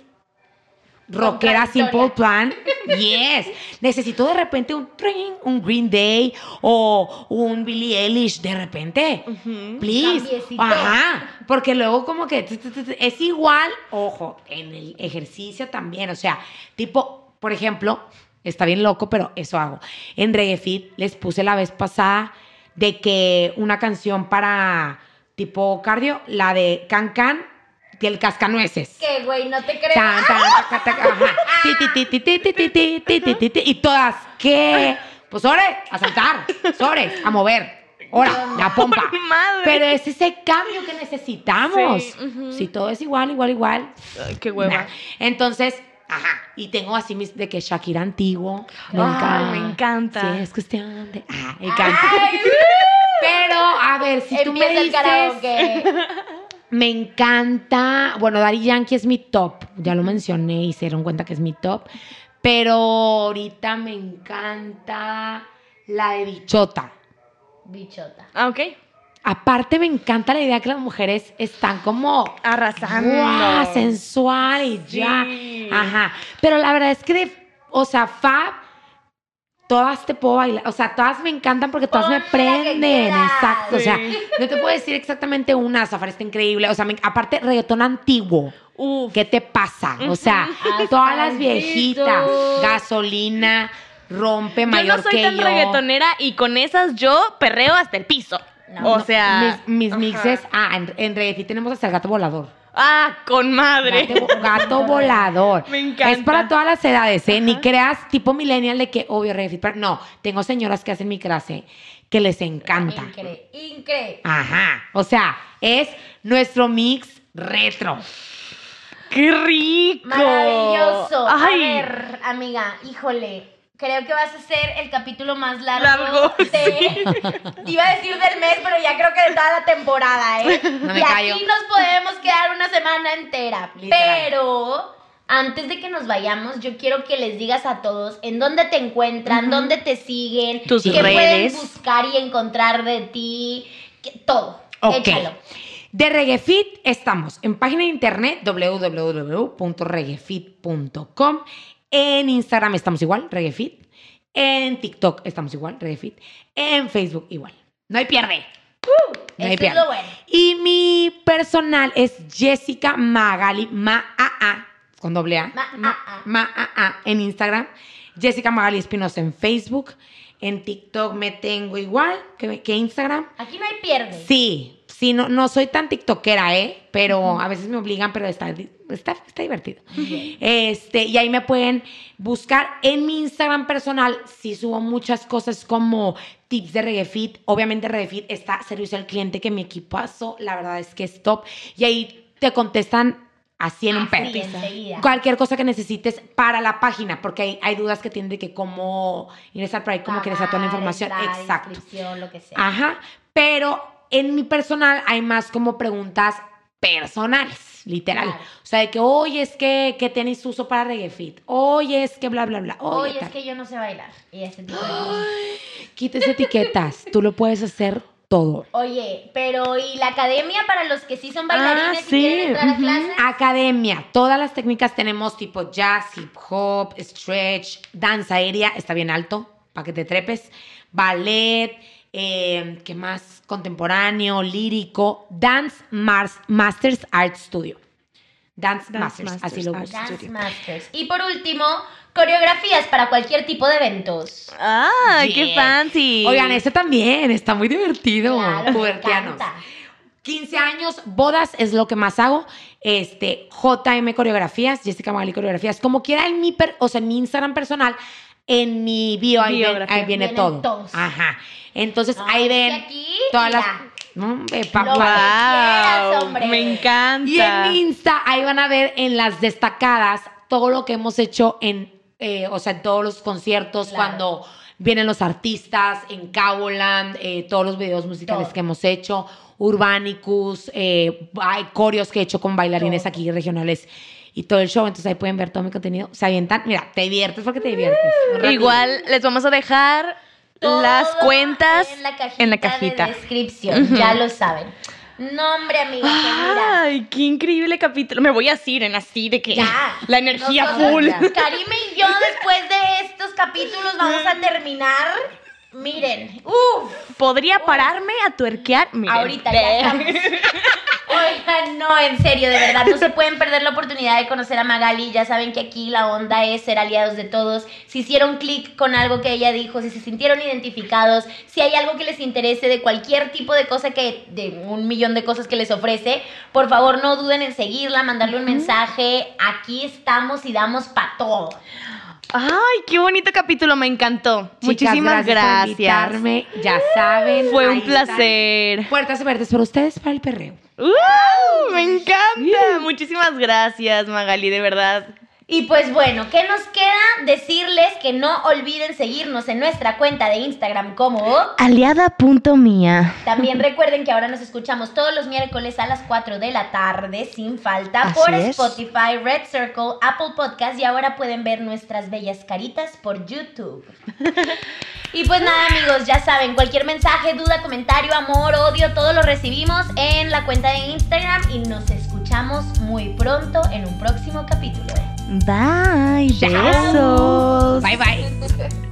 rockera Simple. Plan. Yes. Necesito de repente un Green, un Green Day o un Billie Eilish de repente. Please. Cambiecito. Ajá. Porque luego como que es igual, ojo, en el ejercicio también. O sea, tipo, por ejemplo, Está bien loco, pero eso hago. En Reggae les puse la vez pasada de que una canción para tipo cardio, la de Can Can, el cascanueces. Que güey, no te creo. Tan, tan, ajá. Y todas, ¿qué? Pues sobre, a saltar, sobre, a mover. Ahora, la pompa. Pero es ese cambio que necesitamos. Si todo es igual, igual, igual. qué hueva. Entonces, ajá. Y tengo así mis de que Shakira antiguo. Me Ay, encanta. me encanta. Sí, es cuestión de. Ah, me encanta. Ay, Pero, a ver, si tú me el dices. karaoke. Me encanta. Bueno, Daddy Yankee es mi top. Ya lo mencioné y se dieron cuenta que es mi top. Pero ahorita me encanta la de Bichota. Bichota. Ah, ok. Aparte, me encanta la idea que las mujeres están como. Arrasando. ¡guau! sensual y ya. Ajá. Pero la verdad es que, de- o sea, Fab, todas te puedo bailar. O sea, todas me encantan porque todas me Ponle que prenden. Exacto. O sea, no te puedo decir exactamente una. Safari está increíble. O sea, me- aparte, reggaetón antiguo. Uf. ¿Qué te pasa? O sea, Hasta todas las viejitas, gasolina, rompe Yo mayor no soy que tan yo. reggaetonera y con esas yo perreo hasta el piso. No, o no, sea. Mis, mixes, ah, en, en tenemos hasta el gato volador. Ah, con madre. Gato, gato volador. Me encanta. Es para todas las edades, ¿eh? Ni creas tipo millennial de que, obvio, pero No, tengo señoras que hacen mi clase que les encanta. Incre, incre. Ajá. O sea, es nuestro mix retro. ¡Qué rico! Maravilloso. Ay, A ver, amiga, híjole. Creo que vas a ser el capítulo más largo, Largo, de. Iba a decir del mes, pero ya creo que de toda la temporada, ¿eh? No me y callo. aquí nos podemos quedar una semana entera. Literal. Pero antes de que nos vayamos, yo quiero que les digas a todos en dónde te encuentran, dónde te siguen, Tus qué pueden redes. buscar y encontrar de ti, que- todo. Ok. Échalo. De Reggaefit estamos en página de internet www.reggaefit.com. En Instagram estamos igual, Reggaefit. En TikTok estamos igual, Reggaefit. En Facebook igual. No hay pierde. No hay pierde. bueno. Y mi personal es Jessica Magali, Ma-A-A, con doble A. Ma-A-A. Ma-A-A en Instagram. Jessica Magali Espinosa en Facebook. En TikTok me tengo igual que, que Instagram. Aquí no hay pierde. Sí, sí, no, no soy tan tiktokera, ¿eh? Pero a veces me obligan, pero está, está, está divertido. Este, y ahí me pueden buscar en mi Instagram personal. Sí subo muchas cosas como tips de Reggaefit. Obviamente Reggaefit está servicio al cliente que mi equipazo, la verdad es que es top. Y ahí te contestan así en un enseguida. Cualquier cosa que necesites para la página, porque hay, hay dudas que tienen de que cómo ingresar por ahí, cómo quieres a toda la información. entrar, Exacto. inscripción, lo que sea. Ajá, pero en mi personal hay más como preguntas personales, literal. Claro. O sea, de que, oye, es que, ¿qué tenis uso para Reggae Fit? Oye, es que bla, bla, bla. Oye, es que yo no sé bailar. Y ese tipo de cosas. Quítese etiquetas, tú lo puedes hacer todo. Oye, pero ¿y la academia para los que sí son bailarines Ah, y sí, quieren entrar a clases? Academia, todas las técnicas tenemos tipo jazz, hip hop, stretch, danza aérea, está bien alto, para que te trepes, ballet, eh, ¿qué más? Contemporáneo, lírico, Dance Mars- Masters Art Studio. Dance, Dance Masters, Masters así lo Art buscas. Dance Masters. Y por último, coreografías para cualquier tipo de eventos. ¡Ay, qué fancy! Oigan, ese también está muy divertido. Claro, me pubertianos. encanta. 15 años, bodas es lo que más hago. Este, JM Coreografías, Jessica Magali Coreografías, como quiera en mi, per- o sea, en mi Instagram personal, en mi bio, ahí, ven- ahí viene Vienen todo. todos. Ajá. Entonces No, ahí ven aquí, todas mira, las. Hombre, Lo papá. quieras, ¡Wow! hombre. Me encanta. Y en mi Insta, ahí van a ver en las destacadas todo lo que hemos hecho en, eh, o sea, en todos los conciertos, Claro. cuando vienen los artistas, en Caboland, eh, todos los videos musicales Todo. que hemos hecho, Urbanicus, eh, hay coreos que he hecho con bailarines Todo. aquí regionales y todo el show, entonces ahí pueden ver todo mi contenido. Se avientan, mira, te diviertes porque te diviertes. Igual les vamos a dejar las cuentas en la cajita, en la cajita. de descripción, ya lo saben. No, hombre, mira. Ay, qué increíble capítulo. Me voy a Siren así de que Ya. la energía full. Karime y yo, después de estos capítulos, vamos a terminar. Miren, uff, Podría pararme a tuerquear. Miren. ahorita ya estamos. Oigan, no, en serio, de verdad, no se pueden perder la oportunidad de conocer a Magali. Ya saben que aquí la onda es ser aliados de todos. Si hicieron clic con algo que ella dijo, si se sintieron identificados, si hay algo que les interese de cualquier tipo de cosa que, de un millón de cosas que les ofrece, por favor no duden en seguirla, mandarle un mensaje. Aquí estamos y damos para todo. Ay, qué bonito capítulo, me encantó. Chicas, Muchísimas por gracias. invitarme. Ya saben. Fue un están. placer. Puertas abiertas para ustedes para el perreo. ¡Uh! me encanta. Muchísimas gracias, Magali, de verdad. Y pues bueno, ¿qué nos queda? Decirles que no olviden seguirnos en nuestra cuenta de Instagram como... Aliada.mía. También recuerden que ahora nos escuchamos todos los miércoles a las 4 de la tarde, sin falta, Así por es. Spotify, Red Circle, Apple Podcast y ahora pueden ver nuestras bellas caritas por YouTube. y pues nada amigos, ya saben, cualquier mensaje, duda, comentario, amor, odio, todo lo recibimos en la cuenta de Instagram y nos escuchamos muy pronto en un próximo capítulo. Bye. Chao. Besos. Bye bye.